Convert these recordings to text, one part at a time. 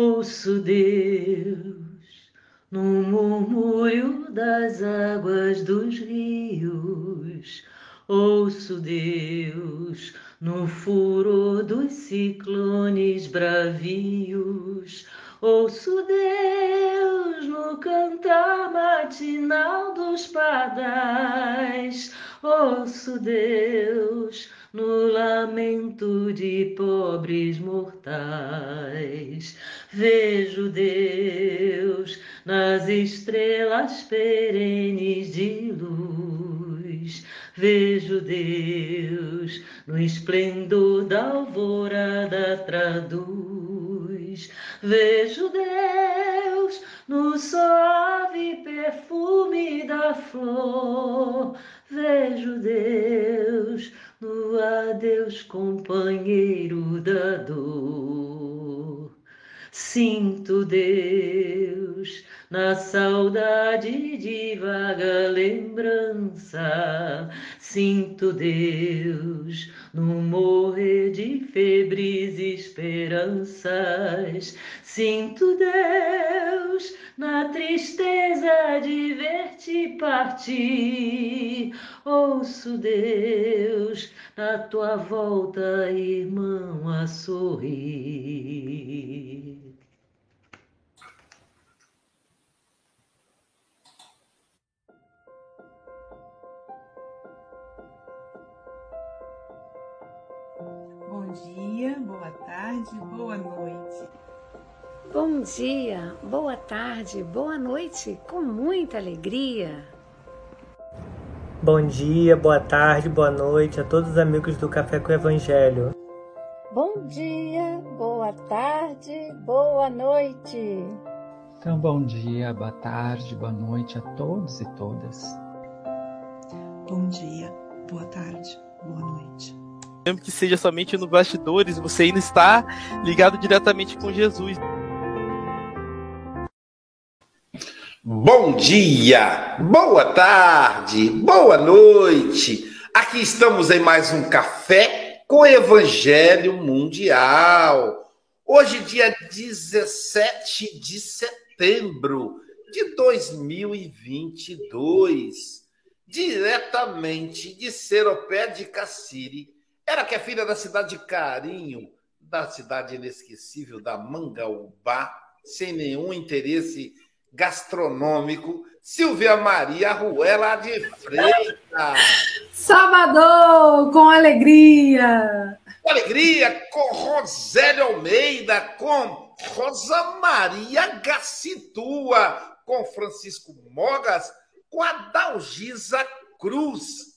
Ouço Deus no murmúrio das águas dos rios. Ouço Deus no furor dos ciclones bravios. Ouço Deus no cantar matinal dos pardais. Ouço Deus no lamento de pobres mortais. Vejo Deus nas estrelas perenes de luz. Vejo Deus no esplendor da alvorada traduz. Vejo Deus no suave perfume da flor. Vejo Deus no adeus companheiro da dor. Sinto Deus na saudade de vaga lembrança. Sinto Deus no morrer de febres esperanças. Sinto Deus na tristeza de ver-te partir. Ouço Deus na tua volta, irmão, a sorrir. Dia, boa tarde, boa noite. Bom dia, boa tarde, boa noite, com muita alegria. Bom dia, boa tarde, boa noite a todos os amigos do Café com o Evangelho. Bom dia, boa tarde, boa noite. Então, bom dia, boa tarde, boa noite a todos e todas. Bom dia, boa tarde, boa noite. Mesmo que seja somente no bastidores, você ainda está ligado diretamente com Jesus. Bom dia, boa tarde, boa noite. Aqui estamos em mais um café com Evangelho Mundial. Hoje, dia 17 de setembro de 2022, diretamente de Seropé de Cassiri, era que é filha da cidade de Carinho, da cidade inesquecível da Mangaubá, sem nenhum interesse gastronômico, Silvia Maria Ruela de Freitas. Salvador, com alegria. Com alegria, com Rosélio Almeida, com Rosa Maria Gacitua, com Francisco Mogas, com a Dalgisa Cruz.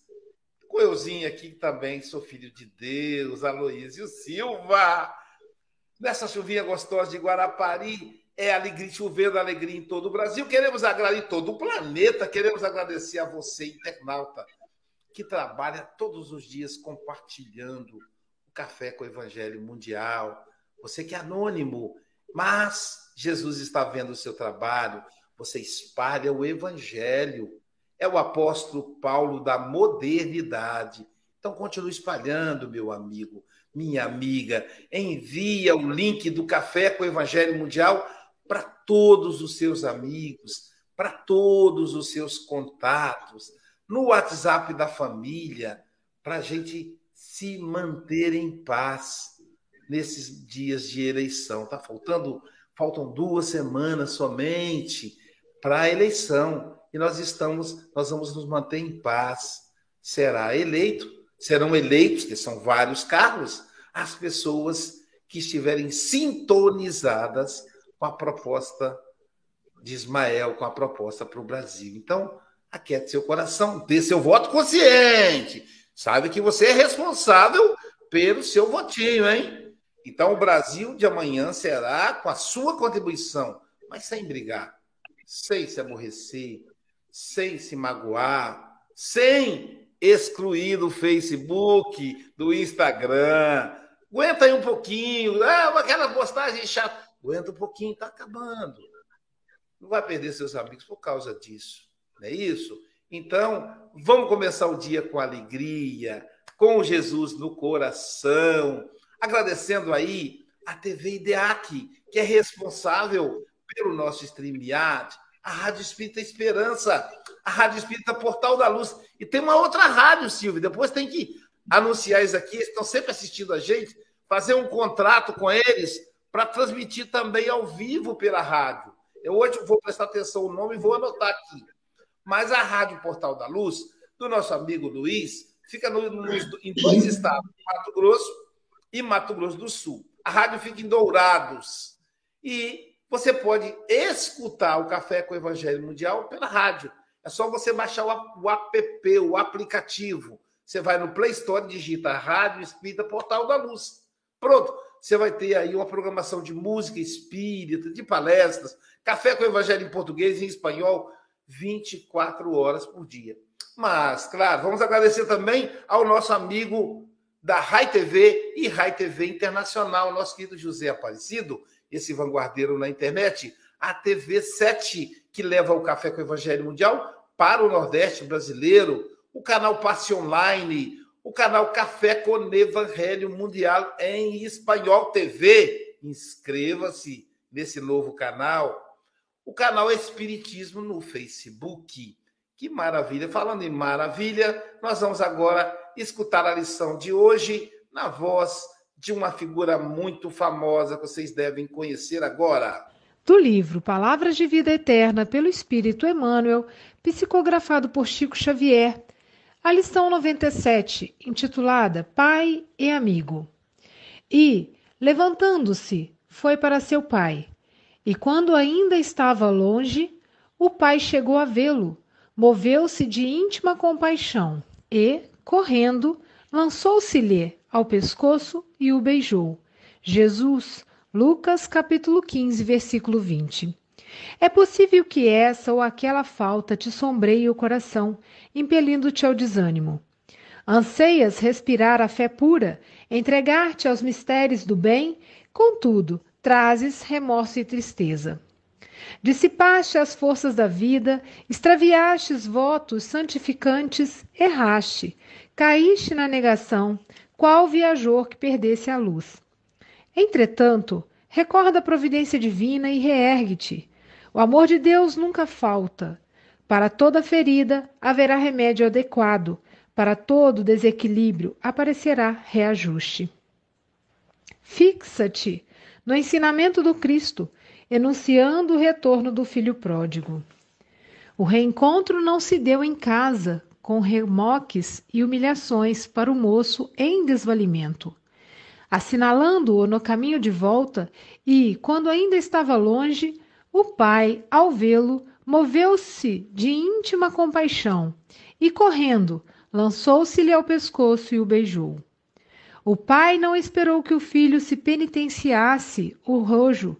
Com euzinho aqui também, sou filho de Deus, Aloísio Silva. Nessa chuvinha gostosa de Guarapari, é alegria, chover da alegria em todo o Brasil. Queremos agradecer todo o planeta, queremos agradecer a você, internauta, que trabalha todos os dias compartilhando o café com o Evangelho Mundial. Você que é anônimo, mas Jesus está vendo o seu trabalho. Você espalha o Evangelho. É o apóstolo Paulo da modernidade. Então, continue espalhando, meu amigo, minha amiga. Envia o link do Café com o Evangelho Mundial para todos os seus amigos, para todos os seus contatos, no WhatsApp da família, para a gente se manter em paz nesses dias de eleição. Tá faltando, faltam duas semanas somente para a eleição e nós estamos, nós vamos nos manter em paz. Será eleito, serão eleitos, que são vários cargos, as pessoas que estiverem sintonizadas com a proposta de Ismael, com a proposta para o Brasil. Então, aquiete seu coração, dê seu voto consciente. Sabe que você é responsável pelo seu votinho, hein? Então, o Brasil de amanhã será com a sua contribuição, mas sem brigar, sem se aborrecer, sem se magoar, sem excluir do Facebook, do Instagram. Aguenta aí um pouquinho. Ah, aquela postagem chata. Aguenta um pouquinho, está acabando. Não vai perder seus amigos por causa disso. Não é isso? Então, vamos começar o dia com alegria, com Jesus no coração, agradecendo aí a TV IDEAC, que é responsável pelo nosso StreamYard, a Rádio Espírita Esperança, a Rádio Espírita Portal da Luz. E tem uma outra rádio, Silvio, depois tem que anunciar isso aqui, eles estão sempre assistindo a gente, fazer um contrato com eles para transmitir também ao vivo pela rádio. Eu hoje vou prestar atenção no nome e vou anotar aqui. Mas a Rádio Portal da Luz, do nosso amigo Luiz, fica no, no, em dois estados, Mato Grosso e Mato Grosso do Sul. A rádio fica em Dourados. E você pode escutar o Café com o Evangelho Mundial pela rádio. É só você baixar o app, o aplicativo. Você vai no Play Store, digita Rádio Espírita Portal da Luz. Pronto. Você vai ter aí uma programação de música espírita, de palestras, café com o Evangelho em português e em espanhol, 24 horas por dia. Mas, claro, vamos agradecer também ao nosso amigo da Rai TV e Rai TV Internacional, nosso querido José Aparecido, esse vanguardeiro na internet, a TV 7, que leva o Café com o Evangelho Mundial para o Nordeste brasileiro, o canal Passe Online, o canal Café com Evangelho Mundial em Espanhol TV. Inscreva-se nesse novo canal. O canal Espiritismo no Facebook. Que maravilha! Falando em maravilha, nós vamos agora escutar a lição de hoje na voz de uma figura muito famosa que vocês devem conhecer agora. Do livro Palavras de Vida Eterna pelo Espírito Emmanuel, psicografado por Chico Xavier, a lição 97, intitulada Pai e Amigo. E, levantando-se, foi para seu pai. E quando ainda estava longe, o pai chegou a vê-lo, moveu-se de íntima compaixão e, correndo, lançou-se-lhe ao pescoço e o beijou. Jesus, Lucas capítulo 15, versículo 20. É possível que essa ou aquela falta te sombreie o coração, impelindo-te ao desânimo. Anseias respirar a fé pura, entregar-te aos mistérios do bem, contudo, trazes remorso e tristeza. Dissipaste as forças da vida, extraviaste votos santificantes, erraste, caíste na negação, qual viajor que perdesse a luz. Entretanto, recorda a providência divina e reergue-te. O amor de Deus nunca falta. Para toda ferida haverá remédio adequado, para todo desequilíbrio aparecerá reajuste. Fixa-te no ensinamento do Cristo, enunciando o retorno do filho pródigo. O reencontro não se deu em casa, com remoques e humilhações para o moço em desvalimento. Assinalando-o no caminho de volta, e, quando ainda estava longe, o pai, ao vê-lo, moveu-se de íntima compaixão e, correndo, lançou-se-lhe ao pescoço e o beijou. O pai não esperou que o filho se penitenciasse o rojo,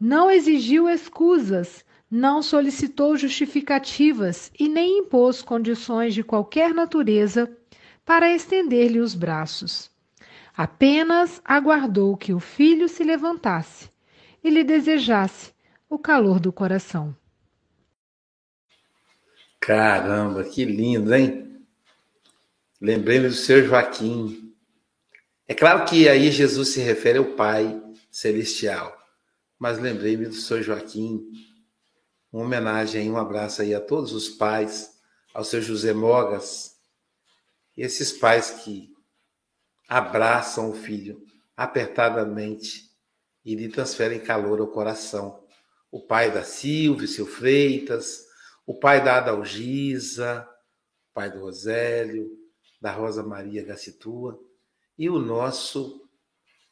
não exigiu escusas, não solicitou justificativas e nem impôs condições de qualquer natureza para estender-lhe os braços. Apenas aguardou que o filho se levantasse e lhe desejasse o calor do coração. Caramba, que lindo, hein? Lembrei-me do seu Joaquim. É claro que aí Jesus se refere ao Pai Celestial mas lembrei-me do Sr. Joaquim. Uma homenagem, um abraço aí a todos os pais, ao seu José Mogas, esses pais que abraçam o filho apertadamente e lhe transferem calor ao coração. O pai da Silvia, seu Freitas, o pai da Adalgisa, o pai do Rosélio, da Rosa Maria Gacitua e o nosso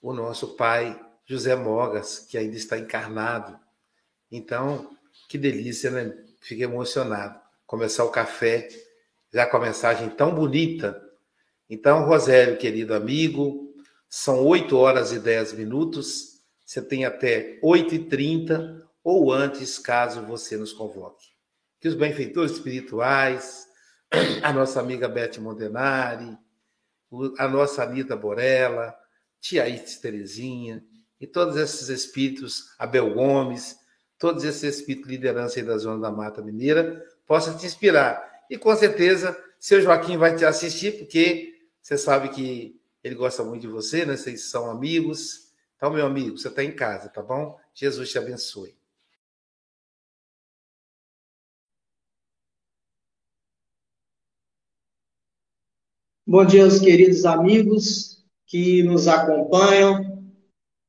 o nosso pai José Mogas, que ainda está encarnado. Então, que delícia, né? Fiquei emocionado. Começar o café já com a mensagem tão bonita. Então, Rosélio, querido amigo, são 8 horas e 10 minutos. Você tem até 8h30 ou antes, caso você nos convoque. Que os benfeitores espirituais, a nossa amiga Beth Mondenari, a nossa Anitta Borella, tia Ites Terezinha, e todos esses espíritos, Abel Gomes, todos esses espíritos de liderança aí da Zona da Mata Mineira, possam te inspirar. E com certeza, seu Joaquim vai te assistir, porque você sabe que ele gosta muito de você, né? Vocês são amigos, Então, meu amigo, você está em casa, tá bom? Jesus te abençoe. Bom dia aos queridos amigos que nos acompanham,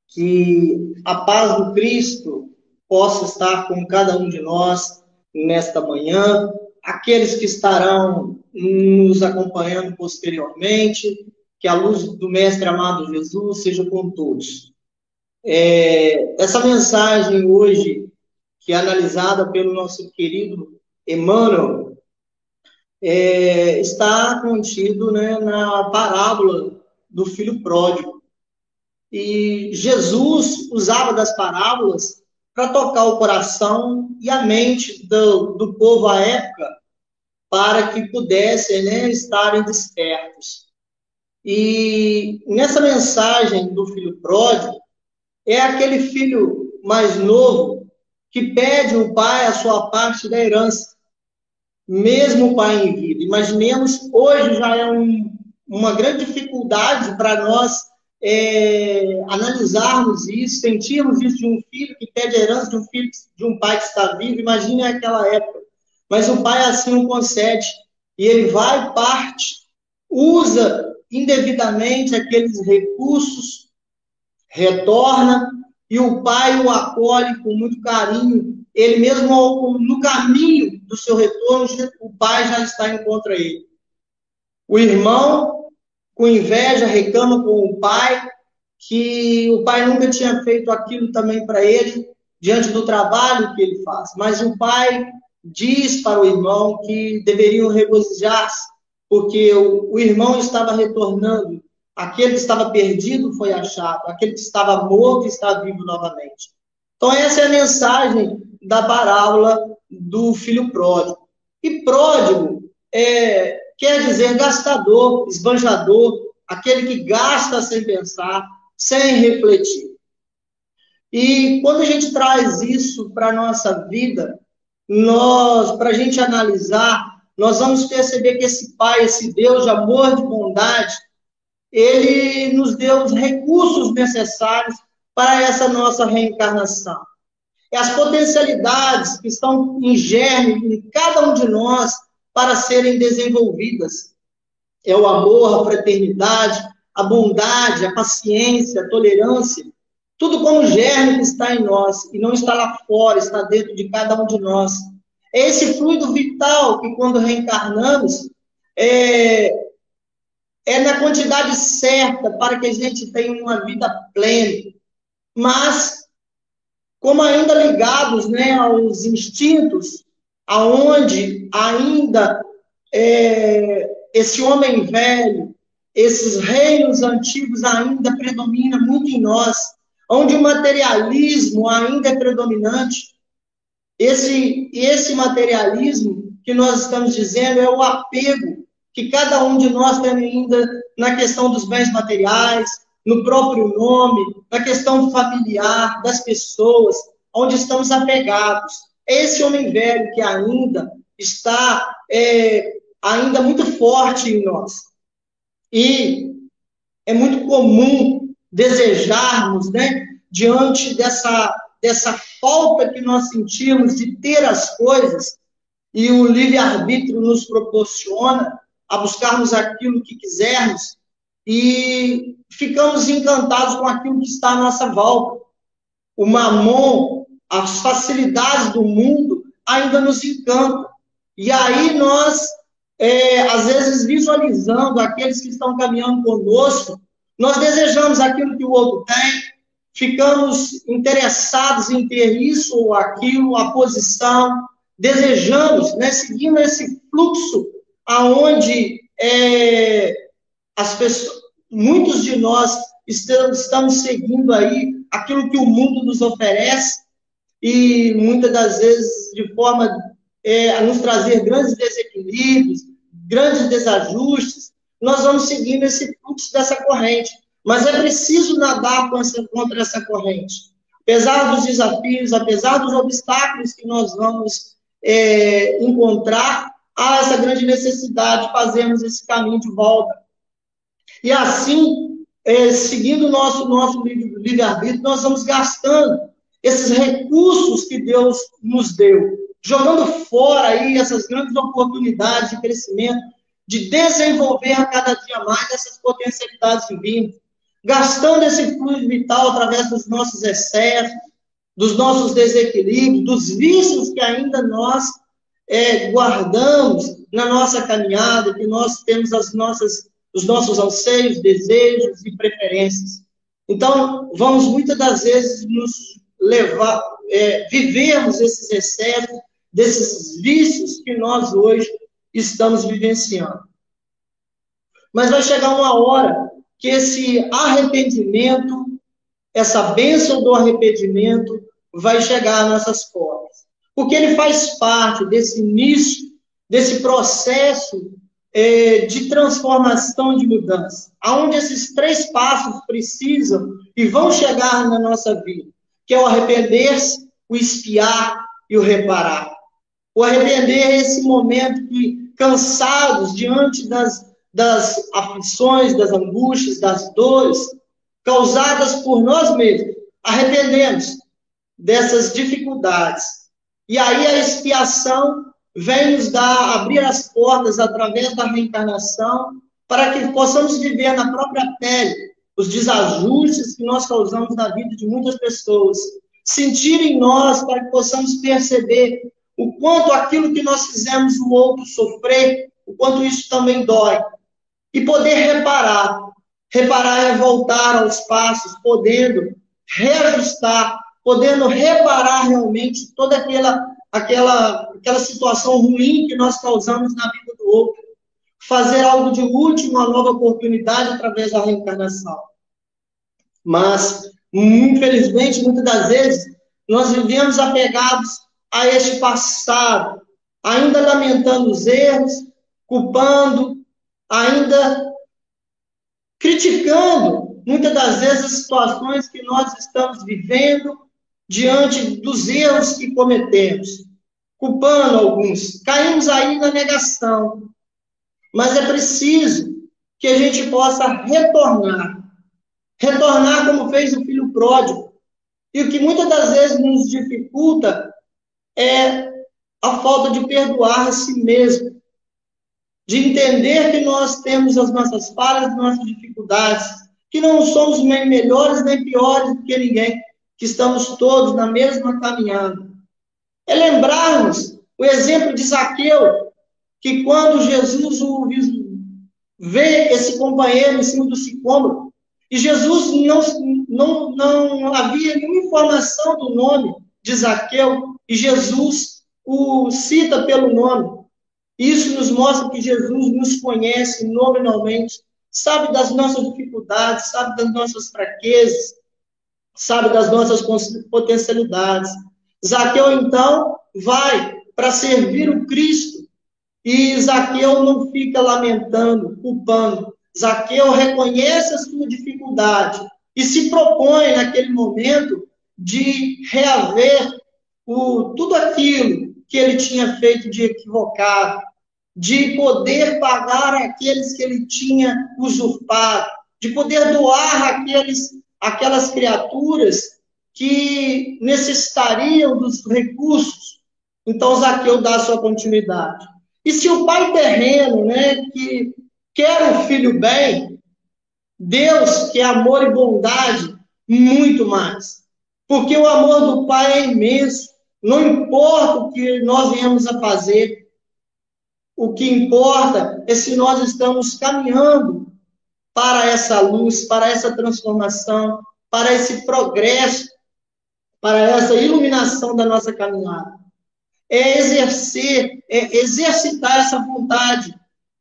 que a paz do Cristo possa estar com cada um de nós nesta manhã, aqueles que estarão nos acompanhando posteriormente, que a luz do Mestre amado Jesus seja com todos. É, essa mensagem hoje, que é analisada pelo nosso querido Emmanuel, é, está contido né, na parábola do filho pródigo. E Jesus usava das parábolas para tocar o coração e a mente do, do povo à época, para que pudessem né, estarem despertos. E nessa mensagem do filho pródigo, é aquele filho mais novo que pede ao pai a sua parte da herança mesmo o pai em vida. Imaginemos, hoje já é um, uma grande dificuldade para nós é, analisarmos isso, sentirmos isso de um filho que pede herança de um filho de um pai que está vivo. Imagine aquela época. Mas o pai assim o concede. E ele vai, parte, usa indevidamente aqueles recursos, retorna, e o pai o acolhe com muito carinho. Ele mesmo no caminho do seu retorno, o pai já está em contra ele. O irmão, com inveja, reclama com o pai que o pai nunca tinha feito aquilo também para ele, diante do trabalho que ele faz. Mas o pai diz para o irmão que deveriam regozijar-se, porque o, o irmão estava retornando. Aquele que estava perdido foi achado, aquele que estava morto está vivo novamente. Então, essa é a mensagem da parábola do filho pródigo. E pródigo é, quer dizer gastador, esbanjador, aquele que gasta sem pensar, sem refletir. E quando a gente traz isso para a nossa vida, nós, para a gente analisar, nós vamos perceber que esse Pai, esse Deus de amor, de bondade, ele nos deu os recursos necessários para essa nossa reencarnação. É as potencialidades que estão em germe em cada um de nós para serem desenvolvidas. É o amor, a fraternidade, a bondade, a paciência, a tolerância, tudo como germe que está em nós e não está lá fora, está dentro de cada um de nós. É esse fluido vital que, quando reencarnamos, é, é na quantidade certa para que a gente tenha uma vida plena. Mas como ainda ligados né, aos instintos, aonde ainda é, esse homem velho, esses reinos antigos ainda predominam muito em nós, onde o materialismo ainda é predominante. Esse, esse materialismo que nós estamos dizendo é o apego que cada um de nós tem ainda na questão dos bens materiais, no próprio nome, na questão familiar, das pessoas, onde estamos apegados. Esse homem velho que ainda está é, ainda muito forte em nós. E é muito comum desejarmos, né, diante dessa, dessa falta que nós sentimos de ter as coisas, e o livre-arbítrio nos proporciona a buscarmos aquilo que quisermos, e ficamos encantados com aquilo que está à nossa volta. O mamon, as facilidades do mundo ainda nos encantam. E aí nós, é, às vezes, visualizando aqueles que estão caminhando conosco, nós desejamos aquilo que o outro tem, ficamos interessados em ter isso ou aquilo, a posição, desejamos, né, seguindo esse fluxo aonde é, as pessoas, muitos de nós estamos, estamos seguindo aí aquilo que o mundo nos oferece e muitas das vezes de forma é, a nos trazer grandes desequilíbrios, grandes desajustes, nós vamos seguindo esse fluxo dessa corrente. Mas é preciso nadar contra essa corrente. Apesar dos desafios, apesar dos obstáculos que nós vamos é, encontrar, há essa grande necessidade de fazermos esse caminho de volta e assim, é, seguindo o nosso, nosso livre-arbítrio, nós vamos gastando esses recursos que Deus nos deu, jogando fora aí essas grandes oportunidades de crescimento, de desenvolver a cada dia mais essas potencialidades divinas, gastando esse fluido vital através dos nossos excessos, dos nossos desequilíbrios, dos vícios que ainda nós é, guardamos na nossa caminhada, que nós temos as nossas, os nossos anseios, desejos e preferências. Então, vamos muitas das vezes nos levar, é, vivermos esses excessos, desses vícios que nós hoje estamos vivenciando. Mas vai chegar uma hora que esse arrependimento, essa bênção do arrependimento, vai chegar às nossas portas. Porque ele faz parte desse início, desse processo é, de transformação de mudança, aonde esses três passos precisam e vão chegar na nossa vida, que é o arrepender-se, o espiar e o reparar. O arrepender é esse momento que, cansados diante das, das aflições, das angústias, das dores causadas por nós mesmos, arrependemos dessas dificuldades. E aí a expiação vem nos dar, abrir as portas através da reencarnação, para que possamos viver na própria pele os desajustes que nós causamos na vida de muitas pessoas. Sentir em nós para que possamos perceber o quanto aquilo que nós fizemos o outro sofrer, o quanto isso também dói. E poder reparar. Reparar é voltar aos passos, podendo reajustar, podendo reparar realmente toda aquela, aquela, aquela situação ruim que nós causamos na vida do outro. Fazer algo de útil, uma nova oportunidade através da reencarnação. Mas, infelizmente, muitas das vezes, nós vivemos apegados a este passado, ainda lamentando os erros, culpando, ainda criticando muitas das vezes as situações que nós estamos vivendo diante dos erros que cometemos, culpando alguns. Caímos aí na negação. Mas é preciso que a gente possa retornar. Retornar como fez o filho pródigo. E o que muitas das vezes nos dificulta é a falta de perdoar a si mesmo, de entender que nós temos as nossas falhas, nossas dificuldades, que não somos nem melhores nem piores do que ninguém, que estamos todos na mesma caminhada. É lembrarmos o exemplo de Zaqueu, que quando Jesus o vê esse companheiro em cima do sicômoro, e Jesus não, não, não havia nenhuma informação do nome de Zaqueu, e Jesus o cita pelo nome. Isso nos mostra que Jesus nos conhece nominalmente, sabe das nossas dificuldades, sabe das nossas fraquezas, sabe das nossas potencialidades. Zaqueu, então, vai para servir o Cristo. E Zaqueu não fica lamentando, culpando. Zaqueu reconhece a sua dificuldade e se propõe, naquele momento, de reaver o, tudo aquilo que ele tinha feito de equivocado, de poder pagar aqueles que ele tinha usurpado, de poder doar aqueles, aquelas criaturas que necessitariam dos recursos. Então, Zaqueu dá sua continuidade. E se o pai terreno, né, que quer o filho bem, Deus, que é amor e bondade, muito mais. Porque o amor do pai é imenso. Não importa o que nós viemos a fazer, o que importa é se nós estamos caminhando para essa luz, para essa transformação, para esse progresso, para essa iluminação da nossa caminhada. É exercer, é exercitar essa vontade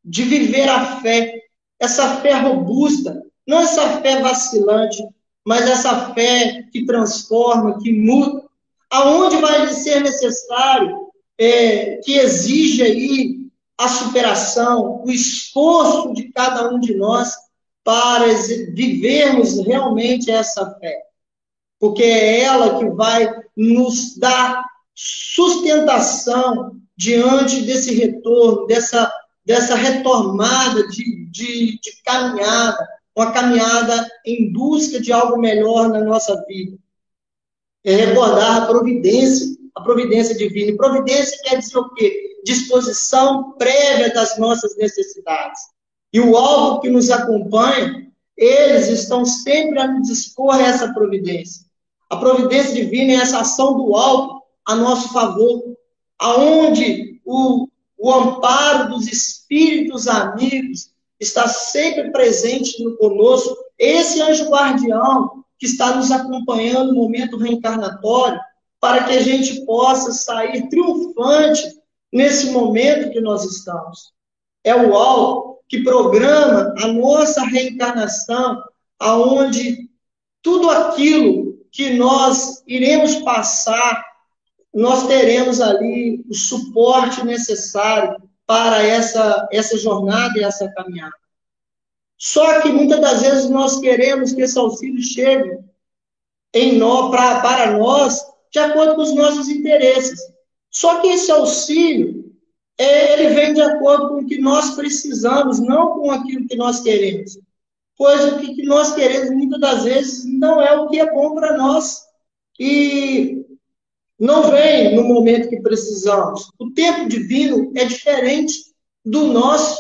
de viver a fé, essa fé robusta, não essa fé vacilante, mas essa fé que transforma, que muda, aonde vai ser necessário, é, que exige aí a superação, o esforço de cada um de nós para vivermos realmente essa fé. Porque é ela que vai nos dar sustentação diante desse retorno, dessa, dessa retomada de, de, de caminhada, uma caminhada em busca de algo melhor na nossa vida. É recordar a providência, a providência divina. E providência quer dizer o quê? Disposição prévia das nossas necessidades. E o alvo que nos acompanha, eles estão sempre a nos dispor a essa providência. A providência divina é essa ação do alto a nosso favor, aonde o, o amparo dos espíritos amigos está sempre presente no conosco, esse anjo guardião que está nos acompanhando no momento reencarnatório, para que a gente possa sair triunfante nesse momento que nós estamos. É o alto que programa a nossa reencarnação, aonde tudo aquilo que nós iremos passar nós teremos ali o suporte necessário para essa, essa jornada e essa caminhada. Só que muitas das vezes nós queremos que esse auxílio chegue em nós, pra, para nós de acordo com os nossos interesses. Só que esse auxílio, é, ele vem de acordo com o que nós precisamos, não com aquilo que nós queremos. Pois o que nós queremos, muitas das vezes, não é o que é bom para nós. E não vem no momento que precisamos. O tempo divino é diferente do nosso.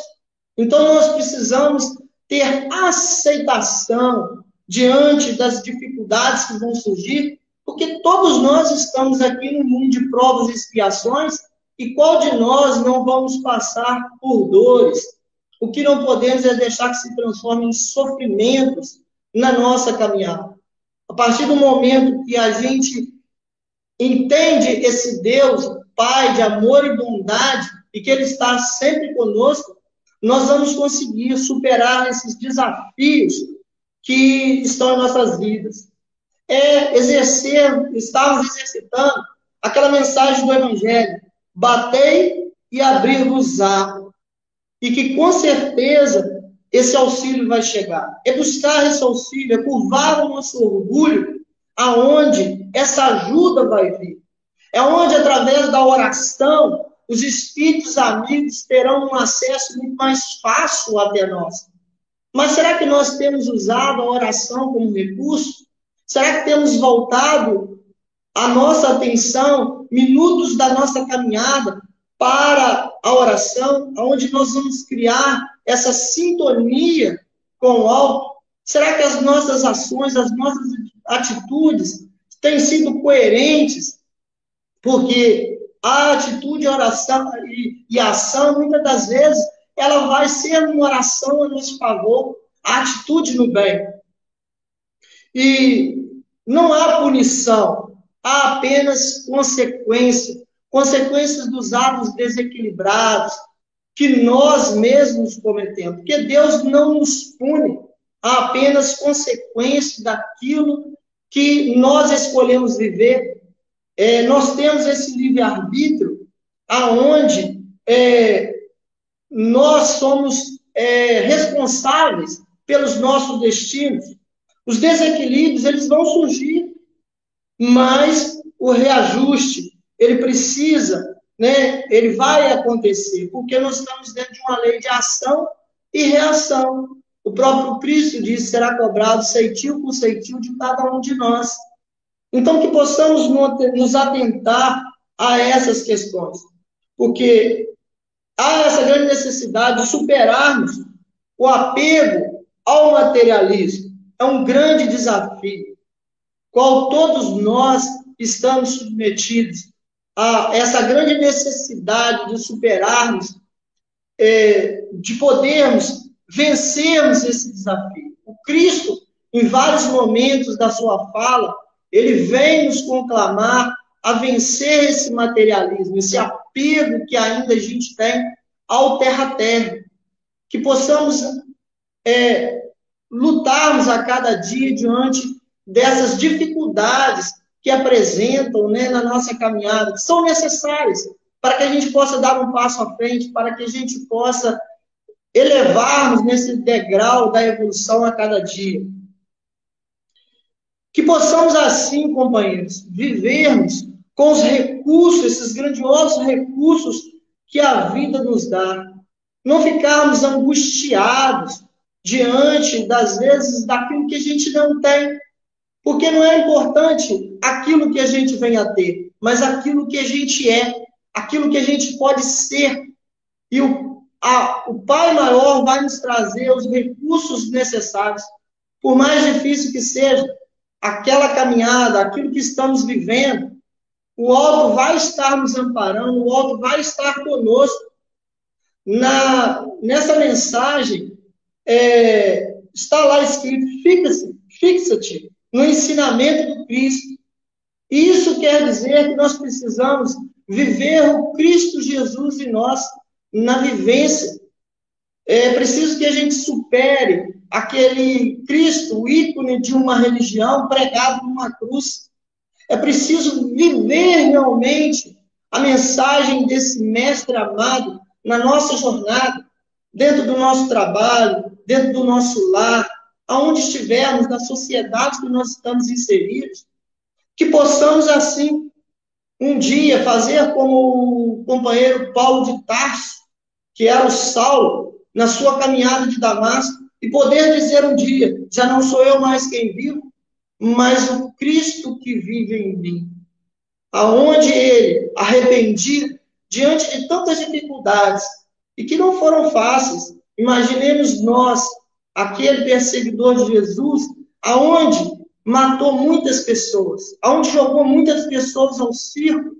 Então nós precisamos ter aceitação diante das dificuldades que vão surgir, porque todos nós estamos aqui no mundo de provas e expiações, e qual de nós não vamos passar por dores? O que não podemos é deixar que se transforme em sofrimentos na nossa caminhada. A partir do momento que a gente entende esse Deus, Pai de amor e bondade, e que Ele está sempre conosco, nós vamos conseguir superar esses desafios que estão em nossas vidas. É exercer, estamos exercitando aquela mensagem do Evangelho: batei e abrir-vos-á. E que com certeza esse auxílio vai chegar. É buscar esse auxílio, é curvar o nosso orgulho aonde essa ajuda vai vir. É onde, através da oração, os espíritos amigos terão um acesso muito mais fácil até nós. Mas será que nós temos usado a oração como recurso? Será que temos voltado a nossa atenção, minutos da nossa caminhada, para a oração, onde nós vamos criar essa sintonia com o alto? Será que as nossas ações, as nossas atitudes têm sido coerentes, porque a atitude, a oração e, e a ação, muitas das vezes, ela vai ser uma oração a nosso favor, a atitude no bem. E não há punição, há apenas consequência, consequências dos atos desequilibrados que nós mesmos cometemos. Porque Deus não nos pune, há apenas consequência daquilo que nós escolhemos viver, é, nós temos esse livre-arbítrio, aonde é, nós somos é, responsáveis pelos nossos destinos. Os desequilíbrios, eles vão surgir, mas o reajuste, ele precisa, né, ele vai acontecer, porque nós estamos dentro de uma lei de ação e reação. O próprio Cristo disse: será cobrado ceitil por ceitil de cada um de nós. Então, que possamos nos atentar a essas questões, porque há essa grande necessidade de superarmos o apego ao materialismo. É um grande desafio, qual todos nós estamos submetidos a essa grande necessidade de superarmos, é, de podermos vencermos esse desafio. O Cristo, em vários momentos da sua fala, ele vem nos conclamar a vencer esse materialismo, esse apego que ainda a gente tem ao terra-terra. Que possamos é, lutarmos a cada dia diante dessas dificuldades que apresentam né, na nossa caminhada, que são necessárias para que a gente possa dar um passo à frente, para que a gente possa elevarmos nesse degrau da evolução a cada dia. Que possamos assim, companheiros, vivermos com os recursos, esses grandiosos recursos que a vida nos dá. Não ficarmos angustiados diante das vezes daquilo que a gente não tem. Porque não é importante aquilo que a gente vem a ter, mas aquilo que a gente é, aquilo que a gente pode ser. E o, a, o Pai Maior vai nos trazer os recursos necessários, por mais difícil que seja, aquela caminhada, aquilo que estamos vivendo, o alto vai estar nos amparando, o alto vai estar conosco. Na, nessa mensagem, é, está lá escrito: fixa-te fixa no ensinamento do Cristo. Isso quer dizer que nós precisamos viver o Cristo Jesus em nós, na vivência. É preciso que a gente supere aquele Cristo, o ícone de uma religião pregado numa cruz. É preciso viver realmente a mensagem desse mestre amado na nossa jornada, dentro do nosso trabalho, dentro do nosso lar, aonde estivermos, na sociedade que nós estamos inseridos, que possamos assim um dia fazer como companheiro Paulo de Tarso, que era o Saulo, na sua caminhada de Damasco, e poder dizer um dia: já não sou eu mais quem vivo, mas o Cristo que vive em mim. Aonde ele, arrependido, diante de tantas dificuldades, e que não foram fáceis, imaginemos nós, aquele perseguidor de Jesus, aonde matou muitas pessoas, aonde jogou muitas pessoas ao circo,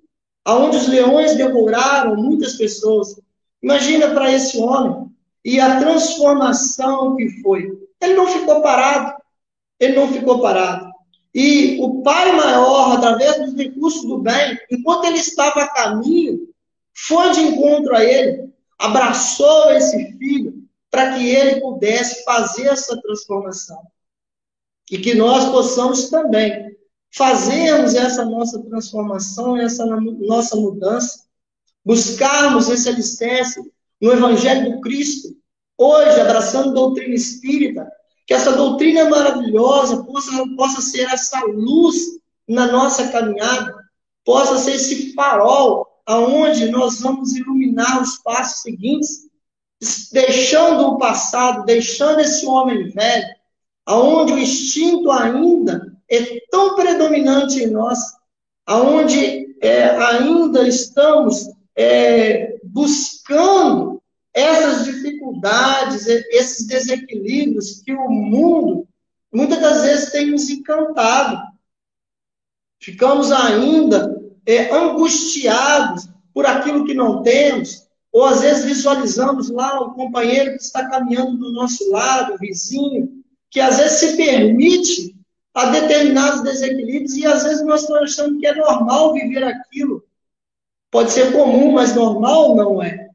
aonde os leões devoraram muitas pessoas. Imagina para esse homem e a transformação que foi. Ele não ficou parado. Ele não ficou parado. E o Pai Maior, através dos recursos do bem, enquanto ele estava a caminho, foi de encontro a ele, abraçou esse filho para que ele pudesse fazer essa transformação. E que nós possamos também fazermos essa nossa transformação, essa nossa mudança, buscarmos esse alicerce no Evangelho do Cristo, hoje, abraçando doutrina espírita, que essa doutrina maravilhosa possa, possa ser essa luz na nossa caminhada, possa ser esse farol aonde nós vamos iluminar os passos seguintes, deixando o passado, deixando esse homem velho, aonde o instinto ainda é tão predominante em nós, aonde é, ainda estamos é, buscando essas dificuldades, esses desequilíbrios que o mundo muitas das vezes tem nos encantado. Ficamos ainda é, angustiados por aquilo que não temos, ou às vezes visualizamos lá o companheiro que está caminhando do nosso lado, o vizinho, que às vezes se permite a determinados desequilíbrios e às vezes nós estamos achando que é normal viver aquilo. Pode ser comum, mas normal não é.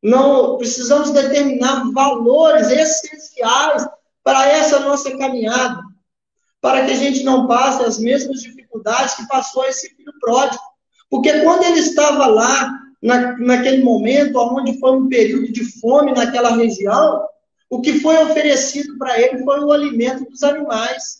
Não precisamos determinar valores essenciais para essa nossa caminhada, para que a gente não passe as mesmas dificuldades que passou esse filho pródigo. Porque quando ele estava lá, na, naquele momento, onde foi um período de fome naquela região, o que foi oferecido para ele foi o alimento dos animais.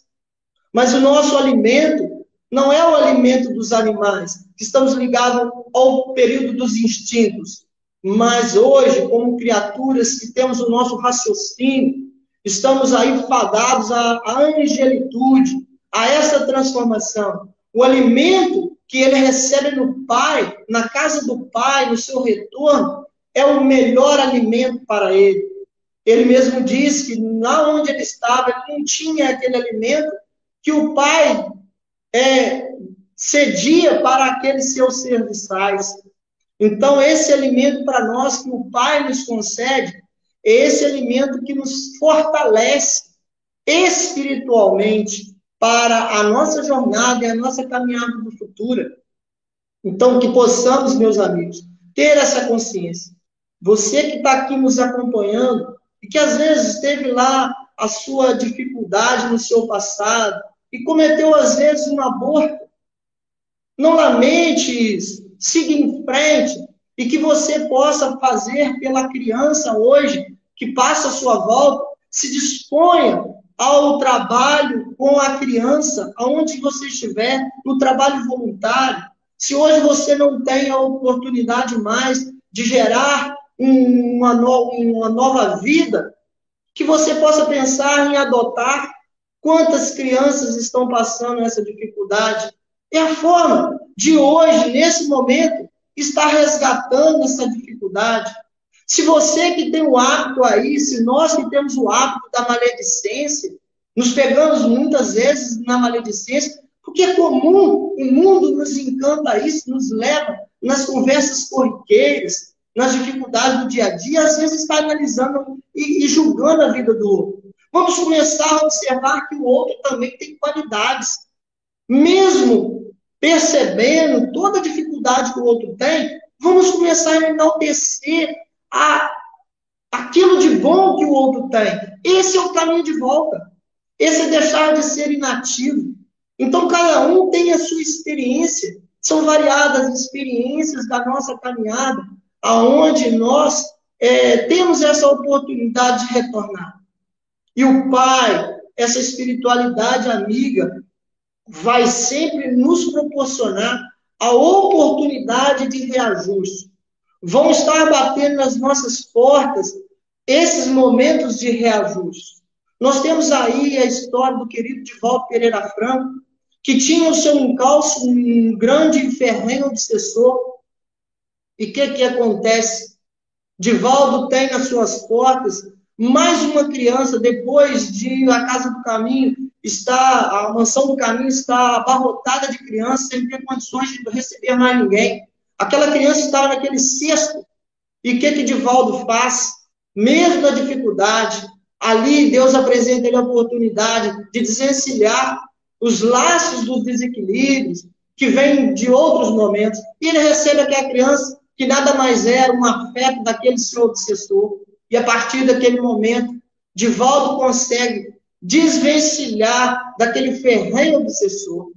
Mas o nosso alimento não é o alimento dos animais, que estamos ligados ao período dos instintos. Mas hoje, como criaturas que temos o nosso raciocínio, estamos aí fadados à, angelitude, a essa transformação. O alimento que ele recebe no Pai, na casa do Pai, no seu retorno, é o melhor alimento para ele. Ele mesmo disse que lá onde ele estava, ele não tinha aquele alimento que o Pai é, cedia para aqueles seus serviçais. Então, esse alimento para nós que o Pai nos concede, é esse alimento que nos fortalece espiritualmente para a nossa jornada e a nossa caminhada do futuro. Então, que possamos, meus amigos, ter essa consciência. Você que está aqui nos acompanhando e que às vezes teve lá a sua dificuldade no seu passado e cometeu às vezes um aborto, não lamente isso, siga em frente e que você possa fazer pela criança hoje que passa a sua volta, se disponha ao trabalho com a criança, aonde você estiver, no trabalho voluntário. Se hoje você não tem a oportunidade mais de gerar uma, no, uma nova vida, que você possa pensar em adotar. Quantas crianças estão passando essa dificuldade? É a forma de hoje, nesse momento, estar resgatando essa dificuldade. Se você que tem o hábito aí, se nós que temos o hábito da maledicência, nos pegamos muitas vezes na maledicência, porque é comum, o mundo nos encanta isso, nos leva nas conversas corriqueiras, nas dificuldades do dia a dia, às vezes está analisando e, e julgando a vida do outro. Vamos começar a observar que o outro também tem qualidades. Mesmo percebendo toda a dificuldade que o outro tem, vamos começar a enaltecer a, aquilo de bom que o outro tem. Esse é o caminho de volta. Esse é deixar de ser inativo. Então, cada um tem a sua experiência. São variadas experiências da nossa caminhada, aonde nós é, temos essa oportunidade de retornar. E o Pai, essa espiritualidade amiga, vai sempre nos proporcionar a oportunidade de reajuste. Vão estar batendo nas nossas portas esses momentos de reajuste. Nós temos aí a história do querido Divaldo Pereira Franco, que tinha o seu encalço um grande ferrenho obsessor. E o que, que acontece? Divaldo tem nas suas portas mais uma criança, depois de a Casa do Caminho está, a mansão do caminho está abarrotada de crianças, sem ter condições de receber mais ninguém. Aquela criança estava naquele cesto. E o que, que Divaldo faz? Mesmo na dificuldade, ali Deus apresenta ele a oportunidade de desencilhar os laços dos desequilíbrios que vêm de outros momentos. E ele recebe aquela criança que nada mais era um afeto daquele seu obsessor. E a partir daquele momento, Divaldo consegue desvencilhar daquele ferrenho obsessor.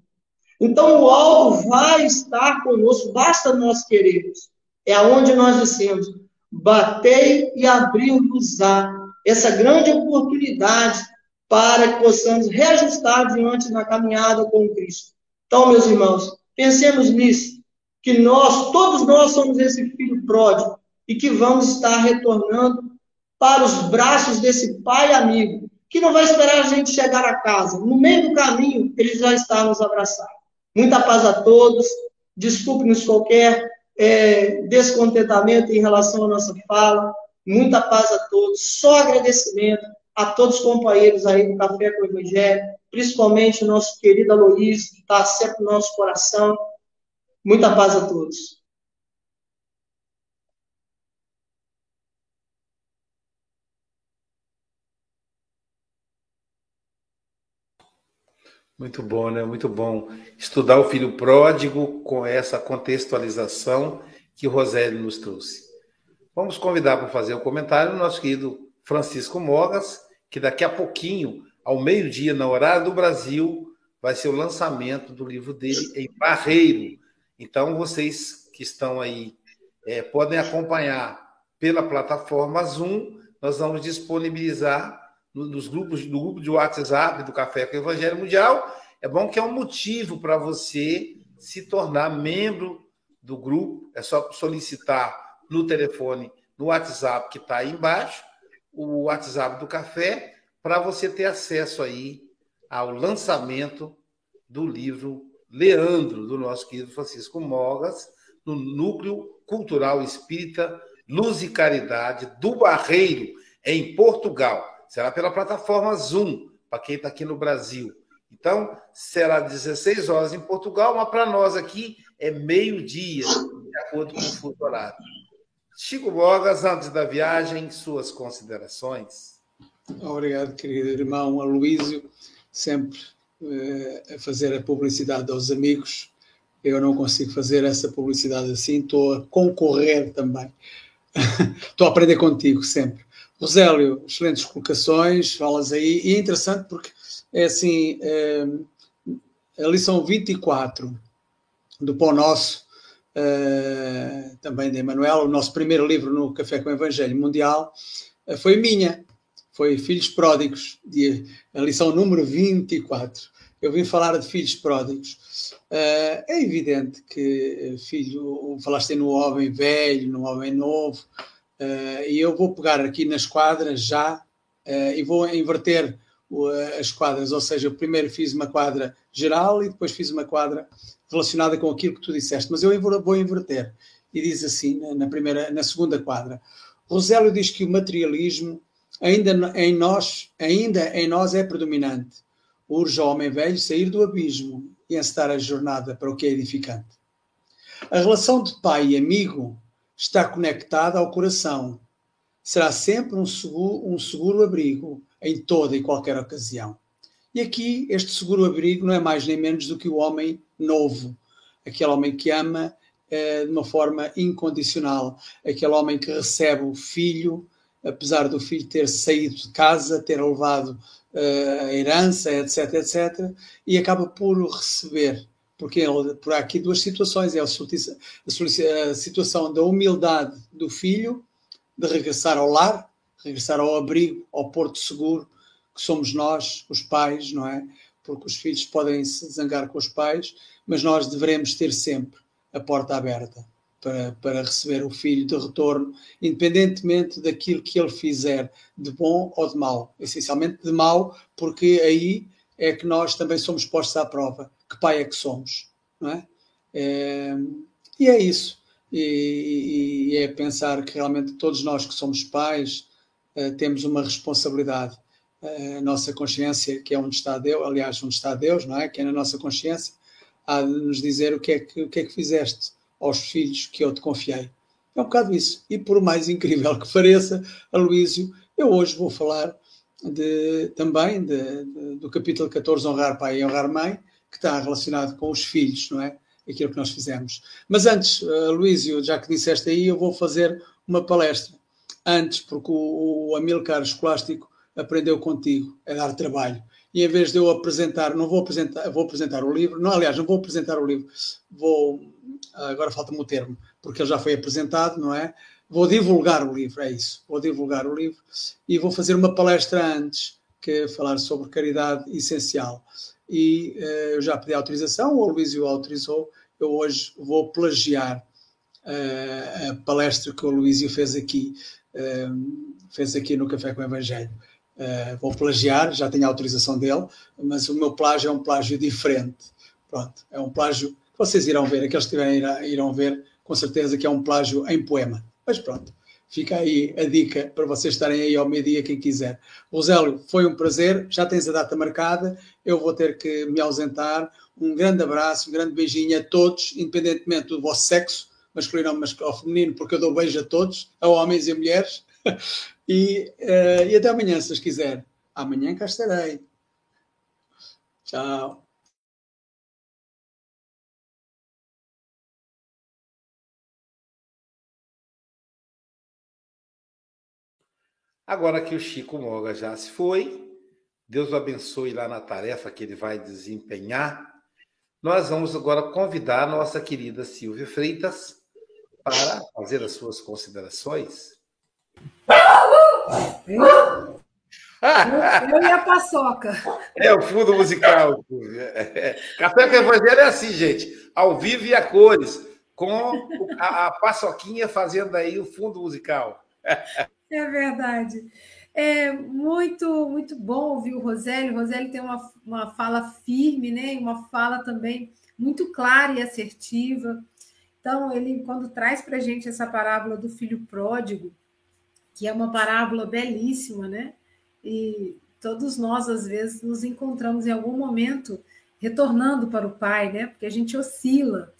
Então, o alvo vai estar conosco, basta nós queremos. É aonde nós dissemos, batei e abriu-vos-á essa grande oportunidade para que possamos reajustar diante da caminhada com Cristo. Então, meus irmãos, pensemos nisso, que nós, todos nós somos esse filho pródigo e que vamos estar retornando para os braços desse pai amigo que não vai esperar a gente chegar a casa. No meio do caminho, ele já está nos abraçar. Muita paz a todos. Desculpe-nos qualquer é, descontentamento em relação à nossa fala. Muita paz a todos. Só agradecimento a todos os companheiros aí do Café com o Evangelho, principalmente o nosso querido Aloysio, que está sempre no nosso coração. Muita paz a todos. Muito bom, né? Muito bom. Estudar o filho pródigo com essa contextualização que o Rosélio nos trouxe. Vamos convidar para fazer o comentário o nosso querido Francisco Mogas, que daqui a pouquinho, ao meio-dia, na horário do Brasil, vai ser o lançamento do livro dele em Barreiro. Então, vocês que estão aí é, podem acompanhar pela plataforma Zoom. Nós vamos disponibilizar nos grupos do grupo de WhatsApp do Café com o Evangelho Mundial, é bom que é um motivo para você se tornar membro do grupo. É só solicitar no telefone, no WhatsApp que está aí embaixo, o WhatsApp do Café, para você ter acesso aí ao lançamento do livro Leandro, do nosso querido Francisco Mogas, no Núcleo Cultural Espírita Luz e Caridade do Barreiro, em Portugal. Será pela plataforma Zoom, para quem está aqui no Brasil. Então, será 16 horas em Portugal, mas para nós aqui é meio-dia, de acordo com o fuso horário. Chico Bogas, antes da viagem, suas considerações. Obrigado, querido irmão Aloísio, sempre a fazer a publicidade aos amigos. Eu não consigo fazer essa publicidade assim, estou a concorrer também. estou a aprender contigo sempre. Rosélio, excelentes colocações, falas aí, e é interessante porque é assim, é, a lição 24 do Pão Nosso, é, também de Emanuel, o nosso primeiro livro no Café com o Evangelho Mundial, foi minha, foi Filhos Pródigos, de, a lição número 24. Eu vim falar de filhos pródigos. É, é evidente que filho, falaste no homem velho, no homem novo, Uh, e eu vou pegar aqui na esquadra já uh, e vou inverter as quadras, ou seja, eu primeiro fiz uma quadra geral e depois fiz uma quadra relacionada com aquilo que tu disseste, mas eu vou inverter. E diz assim, na, primeira, na segunda quadra, Rosélio diz que o materialismo ainda em nós, ainda em nós é predominante. Urge ao homem velho sair do abismo e encetar a jornada para o que é edificante. A relação de pai e amigo está conectada ao coração. Será sempre um seguro, um seguro abrigo em toda e qualquer ocasião. E aqui, este seguro abrigo não é mais nem menos do que o homem novo, aquele homem que ama eh, de uma forma incondicional, aquele homem que recebe o filho, apesar do filho ter saído de casa, ter levado eh, a herança, etc, etc, e acaba por receber. Porque ele, por aqui duas situações: é a, a situação da humildade do filho, de regressar ao lar, regressar ao abrigo, ao porto seguro, que somos nós, os pais, não é? Porque os filhos podem se zangar com os pais, mas nós devemos ter sempre a porta aberta para, para receber o filho de retorno, independentemente daquilo que ele fizer, de bom ou de mau. Essencialmente de mau, porque aí é que nós também somos postos à prova. Que pai é que somos, não é? é e é isso. E, e, é pensar que realmente todos nós que somos pais, uh, temos uma responsabilidade. Uh, a nossa consciência, que é onde está Deus, aliás, onde está Deus, não é? Que é na nossa consciência, há de nos dizer o que é que, o que, é que fizeste aos filhos que eu te confiei. É um bocado isso. E por mais incrível que pareça, Aloísio, eu hoje vou falar de, também de, de, do capítulo 14, Honrar Pai e Honrar Mãe, que está relacionado com os filhos, não é? Aquilo que nós fizemos. Mas antes, Aloísio, já que disseste aí, eu vou fazer uma palestra antes, porque o, o Amilcar Escolástico aprendeu contigo a dar trabalho. E em vez de eu apresentar, não vou apresentar, vou apresentar o livro, não, aliás, não vou apresentar o livro, vou, agora falta-me o termo, porque ele já foi apresentado, não é? Vou divulgar o livro, é isso, vou divulgar o livro e vou fazer uma palestra antes, que é falar sobre caridade essencial. E uh, eu já pedi autorização, o Luísio autorizou, eu hoje vou plagiar uh, a palestra que o Luísio fez aqui, uh, fez aqui no Café com o Evangelho. Uh, vou plagiar, já tenho a autorização dele, mas o meu plágio é um plágio diferente. Pronto, é um plágio que vocês irão ver, aqueles que tiverem irão ver, com certeza que é um plágio em poema. Mas pronto, fica aí a dica para vocês estarem aí ao meio-dia, quem quiser. Rosélio, foi um prazer, já tens a data marcada, eu vou ter que me ausentar. Um grande abraço, um grande beijinho a todos, independentemente do vosso sexo, masculino ou feminino, porque eu dou beijo a todos, a homens e a mulheres. E, uh, e até amanhã, se vocês quiserem. Amanhã cá estarei. Tchau. Agora que o Chico Moga já se foi, Deus o abençoe lá na tarefa que ele vai desempenhar. Nós vamos agora convidar a nossa querida Silvia Freitas para fazer as suas considerações. Eu e a paçoca. É o fundo musical. Café com Evangelho é assim, gente. Ao vivo e a cores. Com a, a paçoquinha fazendo aí o fundo musical. É verdade. É muito, muito bom ouvir o Rosélio. O Rosélio tem uma, uma fala firme, né? Uma fala também muito clara e assertiva. Então, ele, quando traz para a gente essa parábola do filho pródigo, que é uma parábola belíssima, né? E todos nós, às vezes, nos encontramos em algum momento retornando para o Pai, né? Porque a gente oscila.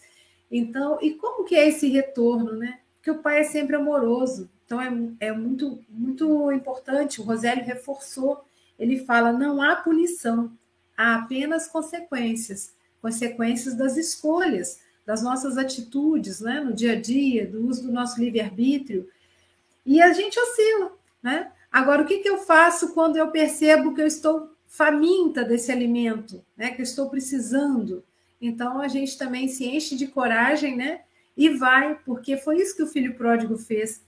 Então, e como que é esse retorno, né? Porque o Pai é sempre amoroso. Então, é, é muito, muito importante. O Rosélio reforçou. Ele fala: não há punição, há apenas consequências consequências das escolhas, das nossas atitudes, né? No dia a dia, do uso do nosso livre-arbítrio e a gente oscila, né? Agora, o que, que eu faço quando eu percebo que eu estou faminta desse alimento, né? Que eu estou precisando. Então, a gente também se enche de coragem, né? E vai, porque foi isso que o filho pródigo fez.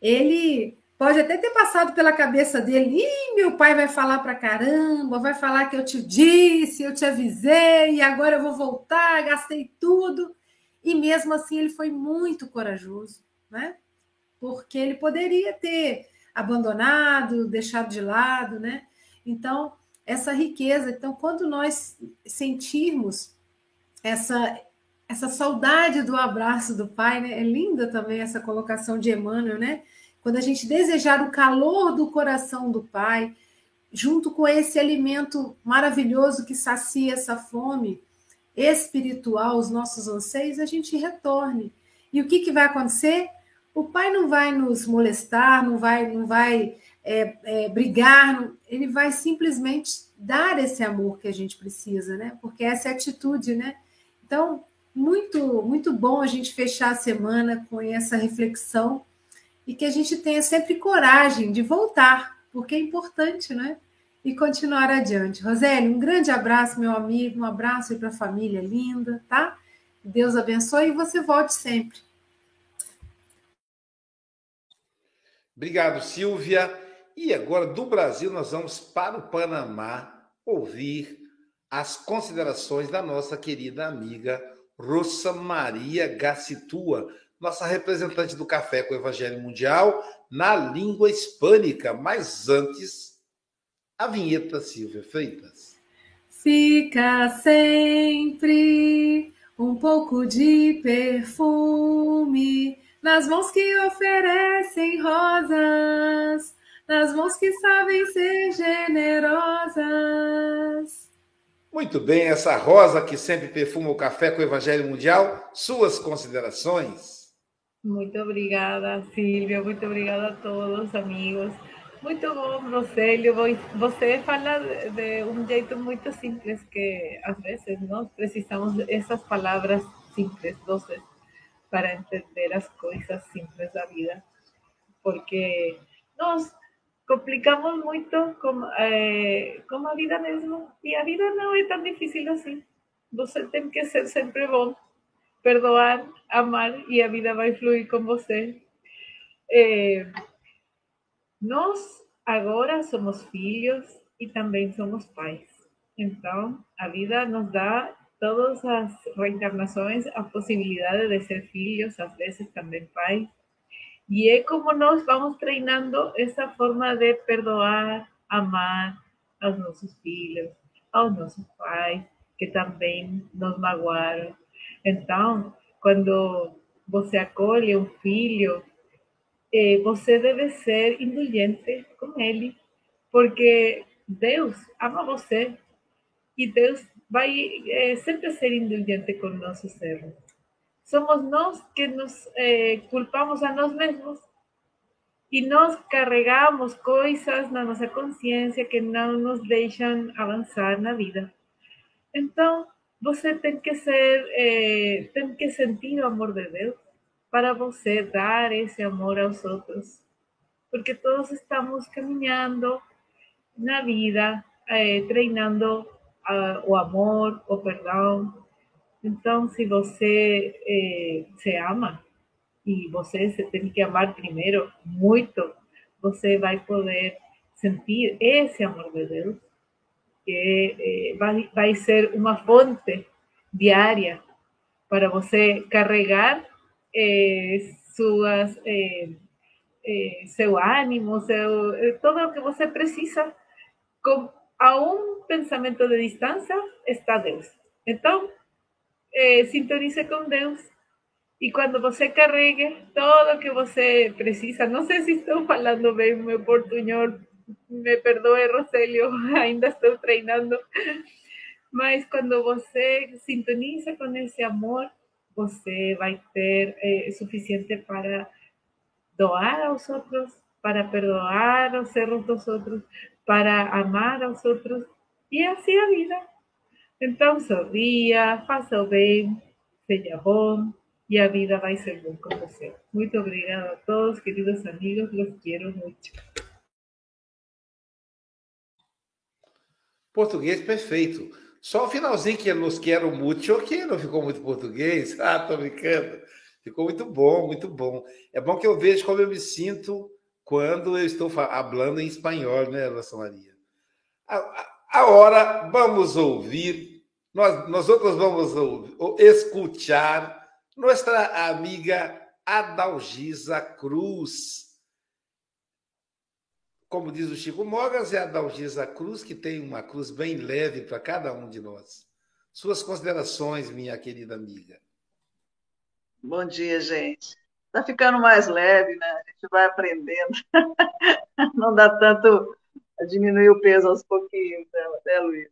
Ele pode até ter passado pela cabeça dele, Ih, meu pai vai falar para caramba, vai falar que eu te disse, eu te avisei, e agora eu vou voltar, gastei tudo. E mesmo assim ele foi muito corajoso, né? Porque ele poderia ter abandonado, deixado de lado, né? Então, essa riqueza. Então, quando nós sentirmos essa essa saudade do abraço do pai, né? É linda também essa colocação de Emmanuel, né? Quando a gente desejar o calor do coração do pai, junto com esse alimento maravilhoso que sacia essa fome espiritual, os nossos anseios, a gente retorne. E o que, que vai acontecer? O pai não vai nos molestar, não vai, não vai é, é, brigar, ele vai simplesmente dar esse amor que a gente precisa, né? Porque essa é a atitude, né? Então, muito, muito bom a gente fechar a semana com essa reflexão e que a gente tenha sempre coragem de voltar, porque é importante, né? E continuar adiante. Rosélio, um grande abraço, meu amigo, um abraço aí para a família linda, tá? Deus abençoe e você volte sempre. Obrigado, Silvia. E agora, do Brasil, nós vamos para o Panamá ouvir as considerações da nossa querida amiga Rosa Maria Gacitua, nossa representante do Café com o Evangelho Mundial na língua hispânica. Mas antes, a vinheta Silvia Freitas. Fica sempre um pouco de perfume nas mãos que oferecem rosas, nas mãos que sabem ser generosas. Muito bem, essa rosa que sempre perfuma o café com o Evangelho Mundial, suas considerações? Muito obrigada, Silvia. Muito obrigada a todos, amigos. Muito bom, Rosélio. Você fala de um jeito muito simples que às vezes nós precisamos essas palavras simples, doces, para entender as coisas simples da vida. Porque nós complicamos muito com, é, com a vida mesmo. E a vida não é tão difícil assim. Você tem que ser sempre bom, perdoar, amar e a vida vai fluir com você. É, nós agora somos filhos e também somos pais. Então, a vida nos dá todas as reencarnações a possibilidade de ser filhos, às vezes também pais. Y es como nos vamos treinando esa forma de perdoar, amar a nuestros hijos, a nuestros pais, que también nos magoaram. Então, quando você acolhe um filho, eh, você deve ser indulgente com ele, porque Deus ama você e Deus vai eh, sempre ser indulgente com nossos erros somos nós que nos eh, culpamos a nós mesmos e nós carregamos coisas na nossa consciência que não nos deixam avançar na vida. Então, você tem que ser, eh, tem que sentir o amor de Deus para você dar esse amor aos outros, porque todos estamos caminhando na vida, eh, treinando o amor, o perdão, então, se você eh, se ama e você se tem que amar primeiro muito, você vai poder sentir esse amor de Deus, que eh, vai, vai ser uma fonte diária para você carregar eh, suas, eh, eh, seu ânimo, seu, eh, todo o que você precisa. Com, a um pensamento de distância está Deus. Então, eh, sintonize com Deus. E quando você carregue todo o que você precisa, não sei se estou falando bem meu portunhol, me perdoe, Roselio, ainda estou treinando, mas quando você sintoniza com esse amor, você vai ter eh, suficiente para doar aos outros, para perdoar os erros dos outros, para amar aos outros, e assim a vida. Então sorria, faça o bem, seja bom e a vida vai ser bom com você. Muito obrigada a todos, queridos amigos, los quero muito. Português perfeito. Só o finalzinho que nos quero muito, que não ficou muito português. Ah, tô brincando. Ficou muito bom, muito bom. É bom que eu vejo como eu me sinto quando eu estou falando em espanhol, né, Rosa Maria? Agora vamos ouvir, nós, nós outros vamos ouvir, escutar nossa amiga Adalgisa Cruz. como diz o Chico Mogas, é a Dalgisa Cruz, que tem uma cruz bem leve para cada um de nós. Suas considerações, minha querida amiga. Bom dia, gente. Está ficando mais leve, né? Gente vai aprendendo. Não dá tanto diminuir o peso aos pouquinhos, né, né Luiz?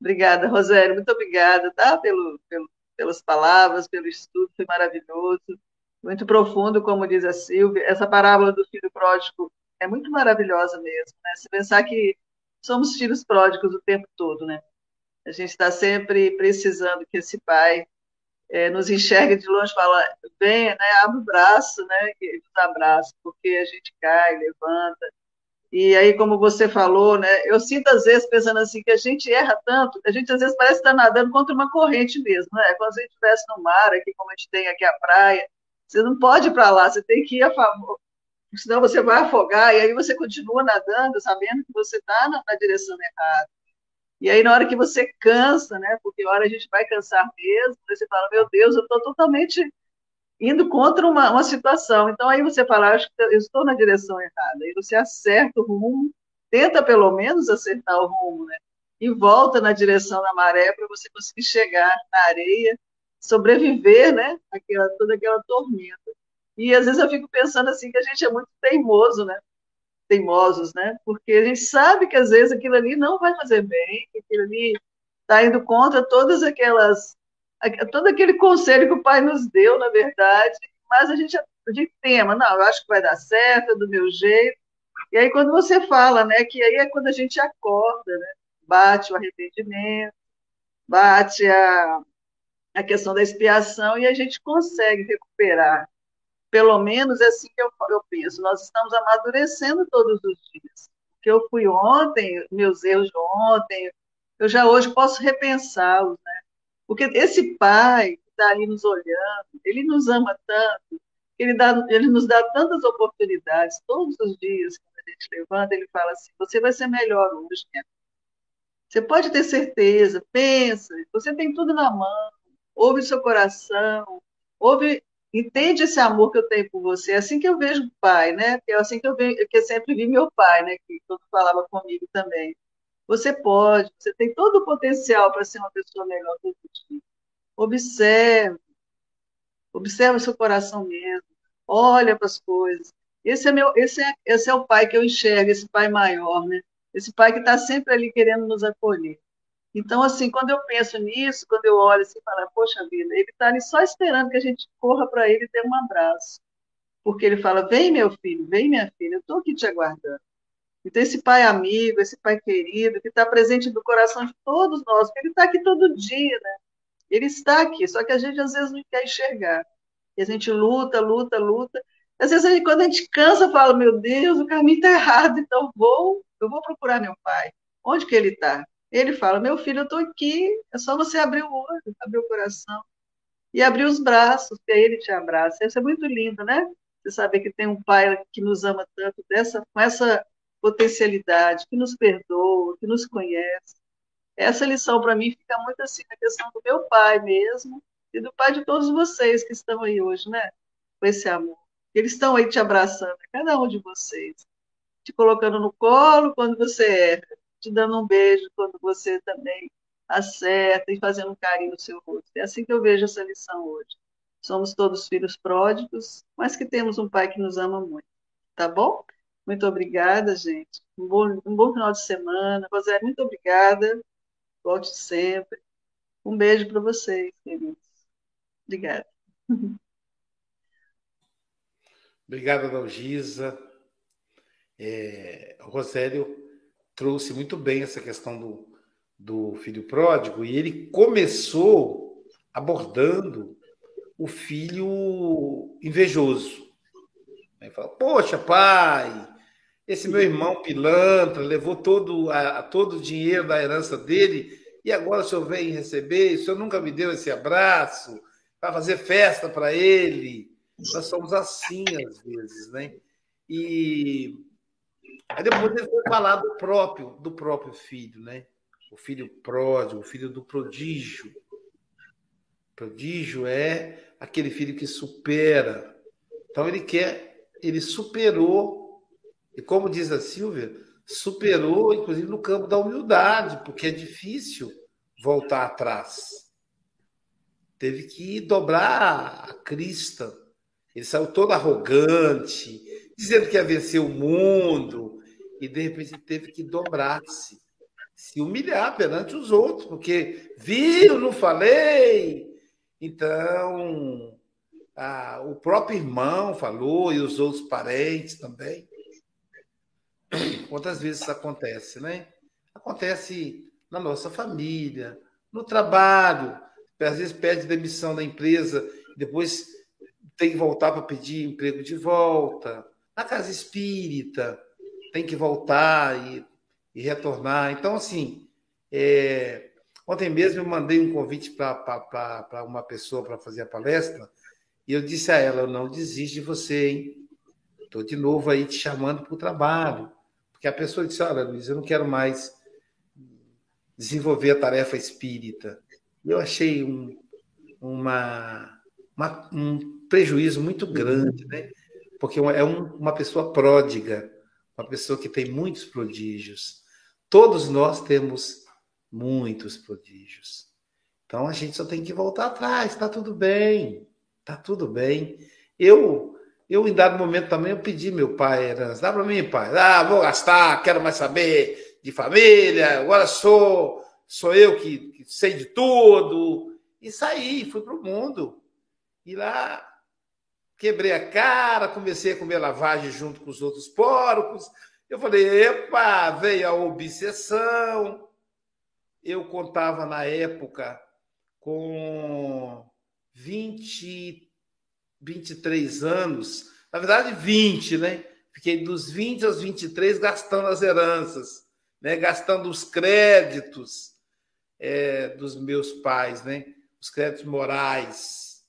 Obrigada, Rosélio. Muito obrigada, tá? Pelo, pelo, pelas palavras, pelo estudo, foi maravilhoso. Muito profundo, como diz a Silvia. Essa parábola do filho pródigo é muito maravilhosa mesmo, né? Se pensar que somos filhos pródigos o tempo todo, né? A gente está sempre precisando que esse pai é, nos enxergue de longe, fala, venha, né? Abre o braço, né? E nos abraça, porque a gente cai, levanta. E aí, como você falou, né? Eu sinto às vezes pensando assim que a gente erra tanto, a gente às vezes parece estar nadando contra uma corrente mesmo, né? Quando a gente estivesse no mar, aqui como a gente tem aqui a praia, você não pode ir para lá, você tem que ir a favor, senão você vai afogar, e aí você continua nadando, sabendo que você está na, na, direção errada. E aí, na hora que você cansa, né? Porque a hora a gente vai cansar mesmo, você fala, meu Deus, eu estou totalmente indo contra uma, uma situação. Então, aí você fala, acho que eu estou na direção errada. Aí você acerta o rumo, tenta pelo menos acertar o rumo, né? E volta na direção da maré para você conseguir chegar na areia, sobreviver, né? Aquela, toda aquela tormenta. E às vezes eu fico pensando assim que a gente é muito teimoso, né? Teimosos, né? Porque a gente sabe que às vezes aquilo ali não vai fazer bem, que aquilo ali está indo contra todas aquelas todo aquele conselho que o pai nos deu, na verdade, mas a gente, a gente tema, não, eu acho que vai dar certo, é do meu jeito. E aí quando você fala, né, que aí é quando a gente acorda, né? Bate o arrependimento, bate a, a questão da expiação e a gente consegue recuperar pelo menos é assim que eu, eu penso, nós estamos amadurecendo todos os dias. Que eu fui ontem, meus erros de ontem, eu já hoje posso repensá-los, né? Porque esse pai que está ali nos olhando, ele nos ama tanto, ele, dá, ele nos dá tantas oportunidades, todos os dias, quando a gente levanta, ele fala assim: você vai ser melhor hoje, minha Você pode ter certeza, pensa, você tem tudo na mão, ouve seu coração, ouve entende esse amor que eu tenho por você. É assim que eu vejo o pai, né? É assim que eu, vejo, que eu sempre vi meu pai, né? Que todo falava comigo também. Você pode, você tem todo o potencial para ser uma pessoa melhor todo dia. Observe, observe o seu coração mesmo, olha para as coisas. Esse é, meu, esse, é, esse é o pai que eu enxergo, esse pai maior, né? Esse pai que está sempre ali querendo nos acolher. Então, assim, quando eu penso nisso, quando eu olho assim, falo, poxa vida, ele está ali só esperando que a gente corra para ele e dê um abraço. Porque ele fala, vem meu filho, vem minha filha, eu estou aqui te aguardando. Então, esse pai amigo, esse pai querido, que está presente no coração de todos nós, porque ele está aqui todo dia, né? Ele está aqui, só que a gente às vezes não quer enxergar. E a gente luta, luta, luta. Às vezes, quando a gente cansa, fala, meu Deus, o caminho está errado, então vou, eu vou procurar meu pai. Onde que ele está? Ele fala: Meu filho, eu estou aqui, é só você abrir o olho, abrir o coração e abrir os braços, que ele te abraça. Isso é muito lindo, né? Você saber que tem um pai que nos ama tanto, dessa, com essa potencialidade, que nos perdoa, que nos conhece. Essa lição, para mim, fica muito assim na questão do meu pai mesmo e do pai de todos vocês que estão aí hoje, né? Com esse amor. Eles estão aí te abraçando, cada um de vocês, te colocando no colo quando você erra, te dando um beijo quando você também acerta e fazendo um carinho no seu rosto. É assim que eu vejo essa lição hoje. Somos todos filhos pródigos, mas que temos um pai que nos ama muito. Tá bom? Muito obrigada, gente. Um bom, um bom final de semana. José, muito obrigada. Volte sempre. Um beijo para vocês, queridos. Obrigada. Obrigado, Dalgisa. É, Rosélio trouxe muito bem essa questão do, do filho pródigo, e ele começou abordando o filho invejoso. Ele fala: Poxa, pai, esse meu irmão pilantra levou todo, a, todo o dinheiro da herança dele e agora o senhor vem receber, o senhor nunca me deu esse abraço para fazer festa para ele. Nós somos assim às vezes, né? E Aí depois ele foi falar do próprio, do próprio filho, né? O filho pródigo, o filho do prodígio. Prodígio é aquele filho que supera. Então ele quer, ele superou E como diz a Silvia, superou, inclusive, no campo da humildade, porque é difícil voltar atrás. Teve que dobrar a crista. Ele saiu todo arrogante, dizendo que ia vencer o mundo, e de repente teve que dobrar-se, se humilhar perante os outros, porque viu, não falei. Então, ah, o próprio irmão falou e os outros parentes também. Quantas vezes isso acontece, né? Acontece na nossa família, no trabalho. Às vezes pede demissão da empresa, depois tem que voltar para pedir emprego de volta. Na casa espírita, tem que voltar e, e retornar. Então, assim, é... ontem mesmo eu mandei um convite para uma pessoa para fazer a palestra e eu disse a ela: eu não desisto de você, hein? Estou de novo aí te chamando para o trabalho. Porque a pessoa disse: Olha, Luiz, eu não quero mais desenvolver a tarefa espírita. Eu achei um, uma, uma, um prejuízo muito grande, né? Porque é um, uma pessoa pródiga, uma pessoa que tem muitos prodígios. Todos nós temos muitos prodígios. Então a gente só tem que voltar atrás, está tudo bem, está tudo bem. Eu eu, em dado momento também, eu pedi meu pai herança. Dá para mim, pai. Ah, vou gastar, quero mais saber de família. Agora sou, sou eu que, que sei de tudo. E saí, fui para o mundo. E lá quebrei a cara, comecei a comer lavagem junto com os outros porcos. Eu falei, epa, veio a obsessão. Eu contava na época com 20 23 anos, na verdade 20, né? Fiquei dos 20 aos 23 gastando as heranças, né? gastando os créditos é, dos meus pais, né? os créditos morais.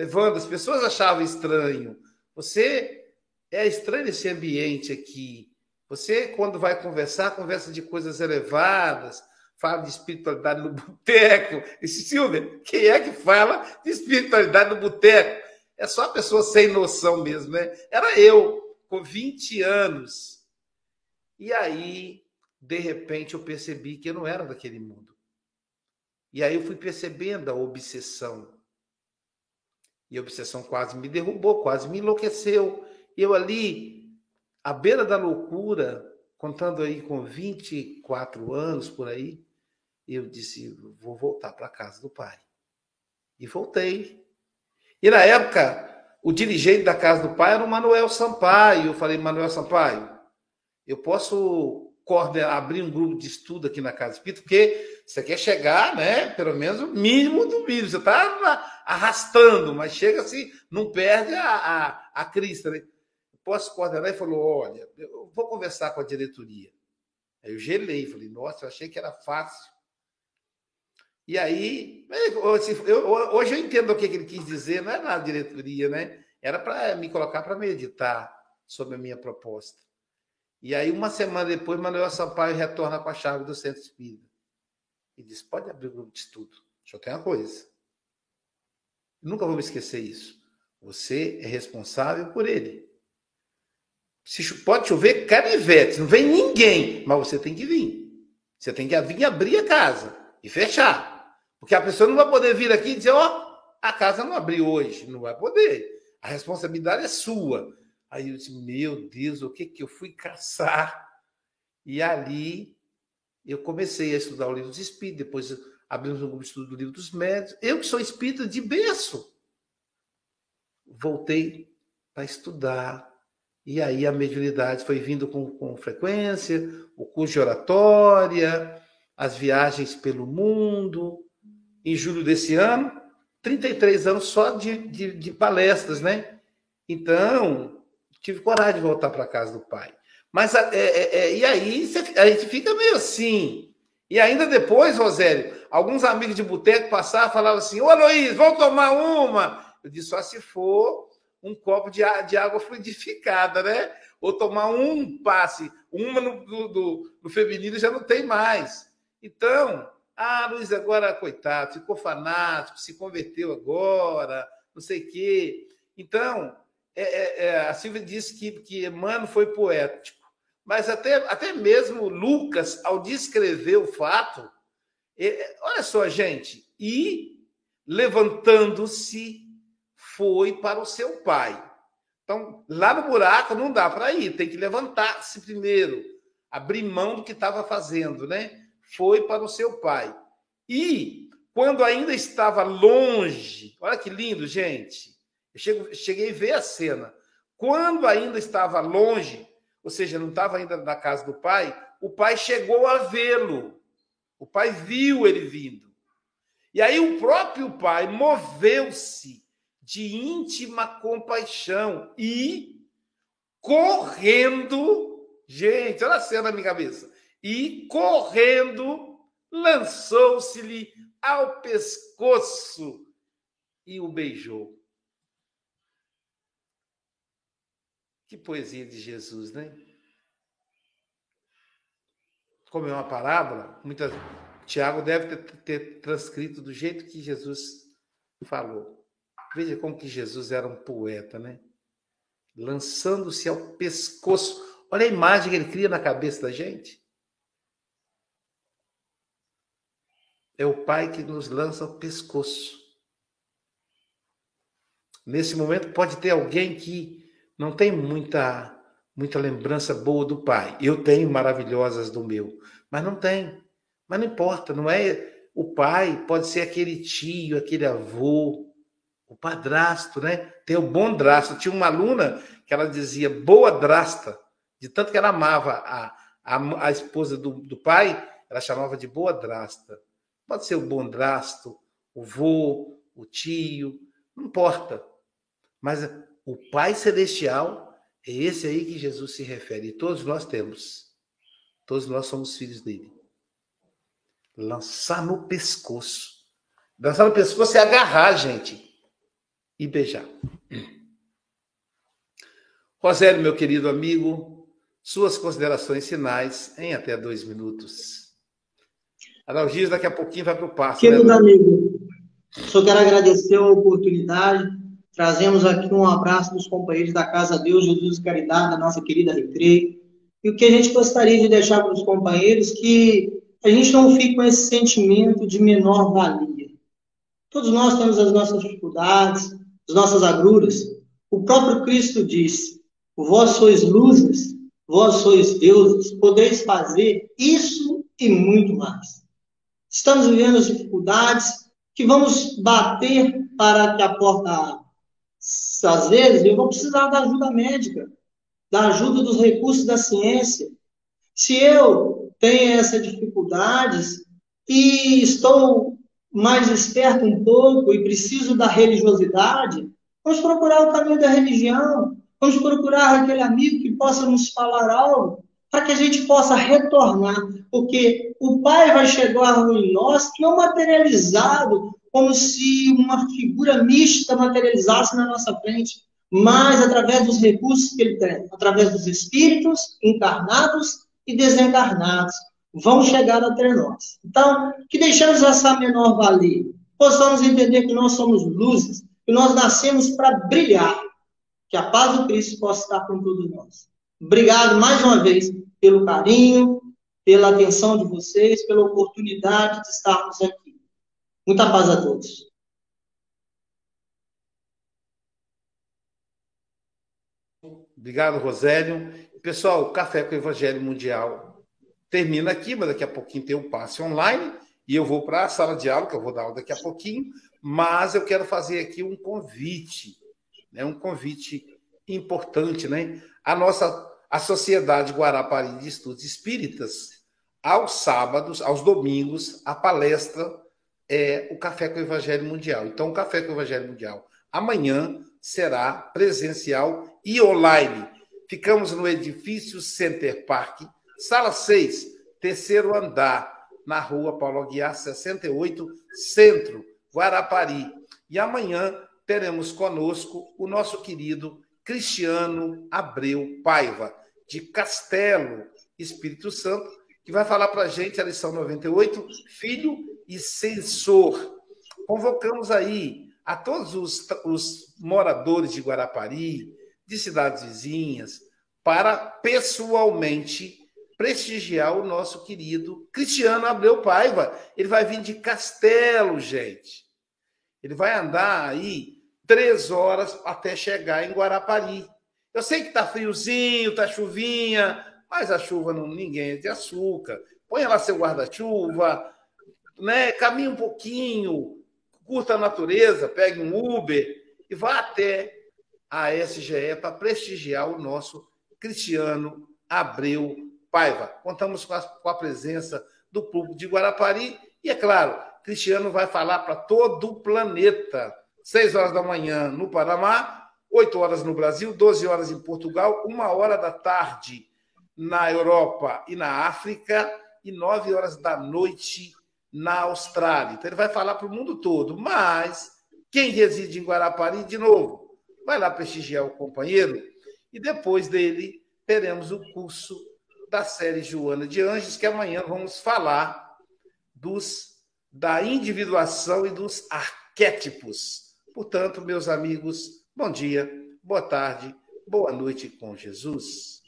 Levando, as pessoas achavam estranho. Você é estranho esse ambiente aqui. Você, quando vai conversar, conversa de coisas elevadas, fala de espiritualidade no boteco. E Silvia, quem é que fala de espiritualidade no boteco? É só a pessoa sem noção mesmo, né? Era eu, com 20 anos. E aí, de repente, eu percebi que eu não era daquele mundo. E aí eu fui percebendo a obsessão. E a obsessão quase me derrubou, quase me enlouqueceu. Eu ali, à beira da loucura, contando aí com 24 anos por aí, eu disse, vou voltar para casa do pai. E voltei. E na época, o dirigente da casa do pai era o Manuel Sampaio. Eu falei, Manuel Sampaio, eu posso abrir um grupo de estudo aqui na Casa Espírita, porque você quer chegar, né? Pelo menos o mínimo do mínimo. Você está arrastando, mas chega assim, não perde a, a, a crista, né? Posso coordenar? Ele falou: olha, eu vou conversar com a diretoria. Aí eu gelei, falei, nossa, eu achei que era fácil. E aí, hoje eu entendo o que ele quis dizer, não é na diretoria, né? Era para me colocar para meditar sobre a minha proposta. E aí, uma semana depois, Manuel Sampaio retorna com a chave do Centro Espírita. E diz: pode abrir o grupo de estudo. Só tem uma coisa. Nunca vou me esquecer isso. Você é responsável por ele. Se pode chover canivete, não vem ninguém, mas você tem que vir. Você tem que vir abrir a casa e fechar. Porque a pessoa não vai poder vir aqui e dizer, ó, oh, a casa não abriu hoje. Não vai poder. A responsabilidade é sua. Aí eu disse, meu Deus, o que que eu fui caçar? E ali eu comecei a estudar o livro dos espíritos, depois abrimos um grupo de estudo do livro dos médios. Eu que sou espírita de berço. Voltei para estudar. E aí a mediunidade foi vindo com, com frequência, o curso de oratória, as viagens pelo mundo, em julho desse ano, 33 anos só de, de, de palestras, né? Então, tive coragem de voltar para casa do pai. Mas, é, é, é, e aí, a gente fica meio assim. E ainda depois, Rosélio, alguns amigos de boteco passavam e falavam assim: Ô Luiz, vamos tomar uma. Eu disse: só se for um copo de, de água fluidificada, né? Ou tomar um passe, uma no, do, no feminino já não tem mais. Então, ah, Luiz, agora, coitado, ficou fanático, se converteu agora, não sei o quê. Então, é, é, é, a Silvia disse que, que Emmanuel foi poético, mas até, até mesmo Lucas, ao descrever o fato, é, olha só, gente, e levantando-se, foi para o seu pai. Então, lá no buraco não dá para ir, tem que levantar-se primeiro, abrir mão do que estava fazendo, né? Foi para o seu pai. E quando ainda estava longe, olha que lindo, gente. Eu cheguei a ver a cena. Quando ainda estava longe, ou seja, não estava ainda na casa do pai, o pai chegou a vê-lo. O pai viu ele vindo. E aí o próprio pai moveu-se de íntima compaixão e correndo, gente, olha a cena na minha cabeça. E correndo, lançou-se-lhe ao pescoço e o beijou. Que poesia de Jesus, né? Como é uma parábola, muitas Tiago deve ter, ter transcrito do jeito que Jesus falou. Veja como que Jesus era um poeta, né? Lançando-se ao pescoço. Olha a imagem que ele cria na cabeça da gente. É o Pai que nos lança ao pescoço. Nesse momento pode ter alguém que não tem muita muita lembrança boa do pai. Eu tenho maravilhosas do meu, mas não tem. Mas não importa, não é o pai, pode ser aquele tio, aquele avô, o padrasto, né? Tem o bom drasto. Tinha uma aluna que ela dizia boa drasta, de tanto que ela amava a, a, a esposa do, do pai, ela chamava de boa drasta. Pode ser o bom drasto, o vô, o tio, não importa. Mas o Pai Celestial é esse aí que Jesus se refere. E todos nós temos. Todos nós somos filhos dele. Lançar no pescoço. Lançar no pescoço é agarrar, gente. E beijar. Rosélio, meu querido amigo, suas considerações finais em até dois minutos. Adalgis, daqui a pouquinho vai para o passo. Querido né, amigo, só quero agradecer a oportunidade Trazemos aqui um abraço dos companheiros da Casa Deus, Jesus e Caridade, da nossa querida Recreio. E o que a gente gostaria de deixar para os companheiros que a gente não fique com esse sentimento de menor valia. Todos nós temos as nossas dificuldades, as nossas agruras. O próprio Cristo disse: Vós sois luzes, vós sois deuses, podeis fazer isso e muito mais. Estamos vivendo as dificuldades que vamos bater para que a porta abra às vezes, eu vou precisar da ajuda médica, da ajuda dos recursos da ciência. Se eu tenho essas dificuldades e estou mais esperto um pouco e preciso da religiosidade, vamos procurar o caminho da religião, vamos procurar aquele amigo que possa nos falar algo para que a gente possa retornar, porque o Pai vai chegar em nós não materializado, como se uma figura mista materializasse na nossa frente, mas através dos recursos que ele tem, através dos espíritos encarnados e desencarnados, vão chegar até nós. Então, que deixemos essa menor valia, possamos entender que nós somos luzes, que nós nascemos para brilhar, que a paz do Cristo possa estar com todos nós. Obrigado mais uma vez pelo carinho, pela atenção de vocês, pela oportunidade de estarmos aqui. Muita paz a todos. Obrigado, Rosélio. Pessoal, o Café com o Evangelho Mundial termina aqui, mas daqui a pouquinho tem um passe online e eu vou para a sala de aula, que eu vou dar aula daqui a pouquinho, mas eu quero fazer aqui um convite, né? um convite importante, né? A nossa a Sociedade Guarapari de Estudos Espíritas, aos sábados, aos domingos, a palestra é o Café com o Evangelho Mundial. Então, o Café com o Evangelho Mundial amanhã será presencial e online. Ficamos no edifício Center Park, sala 6, terceiro andar, na rua Paulo Aguiar, 68, Centro, Guarapari. E amanhã teremos conosco o nosso querido Cristiano Abreu Paiva, de Castelo, Espírito Santo, que vai falar para a gente a lição 98, Filho e censor. Convocamos aí a todos os, os moradores de Guarapari, de cidades vizinhas, para pessoalmente prestigiar o nosso querido Cristiano Abreu Paiva. Ele vai vir de Castelo, gente. Ele vai andar aí três horas até chegar em Guarapari. Eu sei que está friozinho, está chuvinha, mas a chuva não ninguém é de açúcar. Põe lá seu guarda-chuva, né? Caminhe um pouquinho, curta a natureza, pegue um Uber e vá até a SGE para prestigiar o nosso Cristiano Abreu Paiva. Contamos com a, com a presença do público de Guarapari e, é claro, Cristiano vai falar para todo o planeta. Seis horas da manhã no Panamá, 8 horas no Brasil, 12 horas em Portugal, uma hora da tarde na Europa e na África e 9 horas da noite na Austrália. Então ele vai falar para o mundo todo, mas quem reside em Guarapari, de novo, vai lá prestigiar o companheiro e depois dele teremos o curso da série Joana de Anjos, que amanhã vamos falar dos da individuação e dos arquétipos. Portanto, meus amigos, Bom dia, boa tarde, boa noite com Jesus.